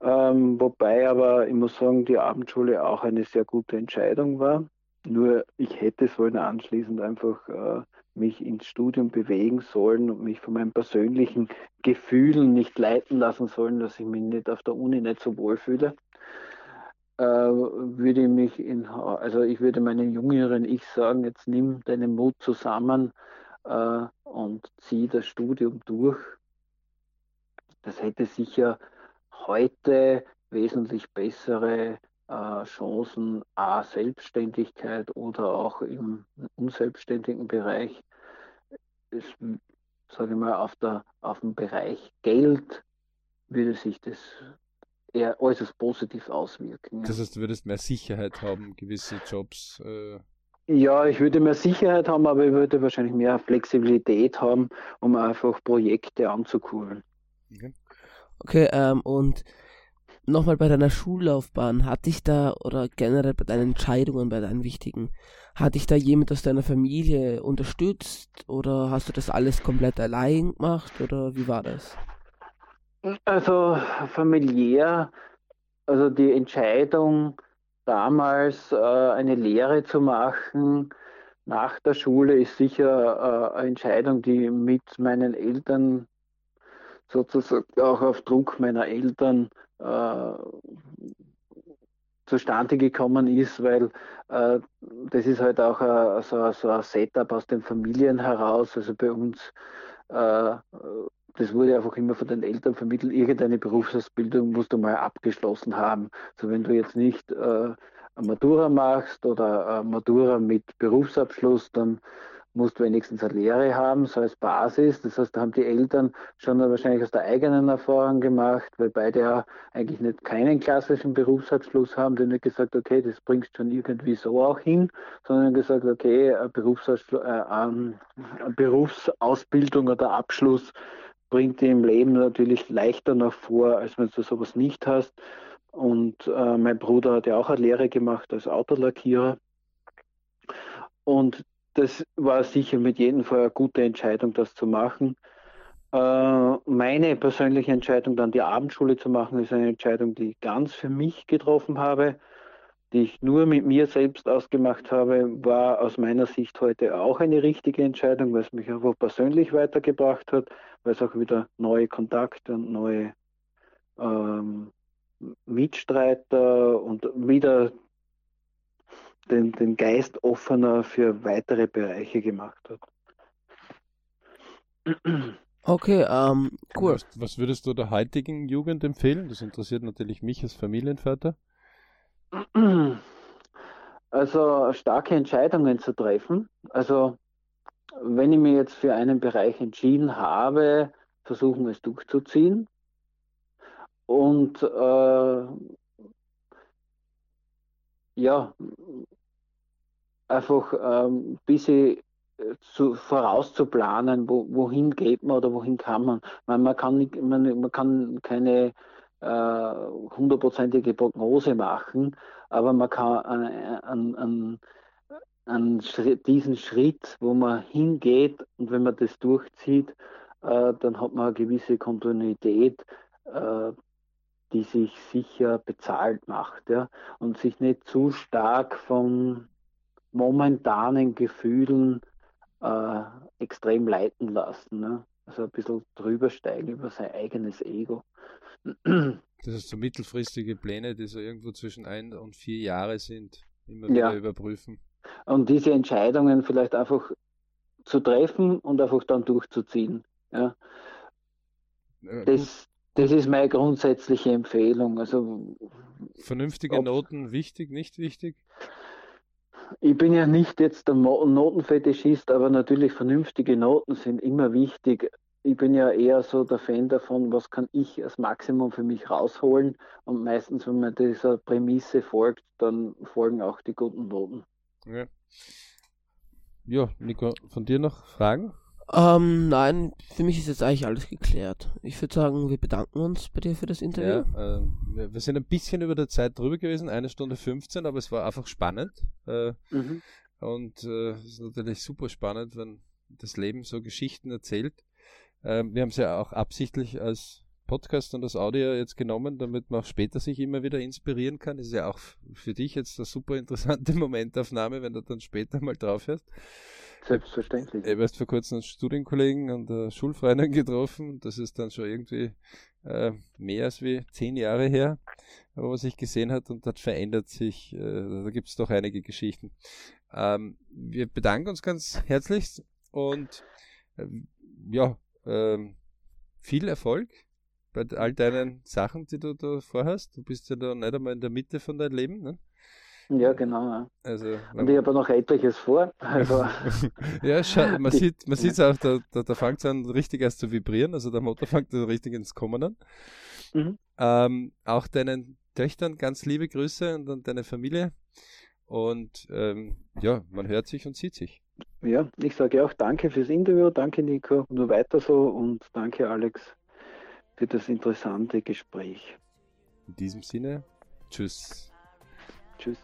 Ähm, wobei aber, ich muss sagen, die Abendschule auch eine sehr gute Entscheidung war. Nur ich hätte sollen anschließend einfach äh, mich ins Studium bewegen sollen und mich von meinen persönlichen Gefühlen nicht leiten lassen sollen, dass ich mich nicht auf der Uni nicht so wohl fühle. Äh, würde ich mich in, also ich würde meinen jüngeren Ich sagen, jetzt nimm deinen Mut zusammen äh, und zieh das Studium durch. Das hätte sicher heute wesentlich bessere äh, Chancen, A, Selbstständigkeit oder auch im unselbstständigen Bereich, ist, sage ich mal, auf, der, auf dem Bereich Geld würde sich das eher äußerst positiv auswirken. ja. Das heißt, du würdest mehr Sicherheit haben, gewisse Jobs. Äh, Ja, ich würde mehr Sicherheit haben, aber ich würde wahrscheinlich mehr Flexibilität haben, um einfach Projekte anzukurbeln. okay. Okay, ähm, und nochmal bei deiner Schullaufbahn, hat dich da, oder generell bei deinen Entscheidungen, bei deinen wichtigen, hat dich da jemand aus deiner Familie unterstützt oder hast du das alles komplett allein gemacht oder wie war das? Also familiär, also die Entscheidung damals äh, eine Lehre zu machen nach der Schule ist sicher äh, eine Entscheidung, die mit meinen Eltern sozusagen auch auf Druck meiner Eltern äh, zustande gekommen ist, weil äh, das ist halt auch äh, so, so ein Setup aus den Familien heraus. Also bei uns, äh, das wurde einfach immer von den Eltern vermittelt, irgendeine Berufsausbildung musst du mal abgeschlossen haben. So wenn du jetzt nicht äh, Matura machst oder eine Matura mit Berufsabschluss, dann musst wenigstens eine Lehre haben, so als Basis. Das heißt, da haben die Eltern schon wahrscheinlich aus der eigenen Erfahrung gemacht, weil beide ja eigentlich nicht keinen klassischen Berufsabschluss haben, die nicht gesagt, okay, das bringst schon irgendwie so auch hin, sondern gesagt, okay, äh, ähm, eine Berufsausbildung oder Abschluss bringt dir im Leben natürlich leichter noch vor, als wenn du sowas nicht hast. Und äh, mein Bruder hat ja auch eine Lehre gemacht als Autolackierer. Und das war sicher mit jedem Fall eine gute Entscheidung, das zu machen. Äh, meine persönliche Entscheidung, dann die Abendschule zu machen, ist eine Entscheidung, die ich ganz für mich getroffen habe, die ich nur mit mir selbst ausgemacht habe, war aus meiner Sicht heute auch eine richtige Entscheidung, weil es mich einfach persönlich weitergebracht hat, weil es auch wieder neue Kontakte und neue ähm, Mitstreiter und wieder den, den Geist offener für weitere Bereiche gemacht hat. Okay, ähm, cool. Was, was würdest du der heutigen Jugend empfehlen? Das interessiert natürlich mich als Familienvater. Also starke Entscheidungen zu treffen. Also wenn ich mir jetzt für einen Bereich entschieden habe, versuchen es durchzuziehen und äh, ja, einfach ähm, ein bisschen äh, zu, vorauszuplanen, wo, wohin geht man oder wohin kann man. Man, man, kann, nicht, man, man kann keine äh, hundertprozentige Prognose machen, aber man kann an, an, an Schritt, diesen Schritt, wo man hingeht und wenn man das durchzieht, äh, dann hat man eine gewisse Kontinuität, äh, die sich sicher bezahlt macht ja? und sich nicht zu stark von momentanen Gefühlen äh, extrem leiten lassen. Ne? Also ein bisschen drüber steigen über sein eigenes Ego. <clears throat> Das heißt, so mittelfristige Pläne, die so irgendwo zwischen ein und vier Jahre sind, immer wieder Ja. überprüfen. Und diese Entscheidungen vielleicht einfach zu treffen und einfach dann durchzuziehen. Ja. Das, das ist meine grundsätzliche Empfehlung. Also, Vernünftige ob, Noten wichtig, nicht wichtig? Ich bin ja nicht jetzt der Notenfetischist, aber natürlich vernünftige Noten sind immer wichtig. Ich bin ja eher so der Fan davon, was kann ich als Maximum für mich rausholen. Und meistens, wenn man dieser Prämisse folgt, dann folgen auch die guten Noten. Ja, ja Nico, von dir noch Fragen? Ähm, nein, für mich ist jetzt eigentlich alles geklärt. Ich würde sagen, wir bedanken uns bei dir für das Interview. Ja, äh, wir, wir, sind ein bisschen über der Zeit drüber gewesen, eine Stunde 15, aber es war einfach spannend. Äh, mhm. Und äh, es ist natürlich super spannend, wenn das Leben so Geschichten erzählt. Ähm, wir haben es ja auch absichtlich als Podcast und das Audio jetzt genommen, damit man auch später sich immer wieder inspirieren kann. Das ist ja auch für dich jetzt eine super interessante <laughs> Momentaufnahme, wenn du dann später mal drauf hörst. Selbstverständlich. Ich hast vor kurzem einen Studienkollegen und eine Schulfreundin getroffen. Das ist dann schon irgendwie äh, mehr als wie zehn Jahre her, wo man sich gesehen hat und das verändert sich. Äh, da gibt es doch einige Geschichten. Ähm, wir bedanken uns ganz herzlich und äh, ja, ähm, viel Erfolg bei all deinen Sachen, die du da vorhast. Du bist ja da nicht einmal in der Mitte von deinem Leben. Ne? Ja, genau. Also, und ich habe noch etliches vor. Also <laughs> ja, <laughs> man sieht man sieht es auch, da, da, da fängt es an richtig erst zu vibrieren, also der Motor fängt richtig ins Kommen an. Mhm. Ähm, auch deinen Töchtern ganz liebe Grüße und an deine Familie. Und ähm, ja, man hört sich und sieht sich. Ja, ich sage auch danke fürs Interview, danke Nico, nur weiter so und danke Alex für das interessante Gespräch. In diesem Sinne, tschüss. Tschüss.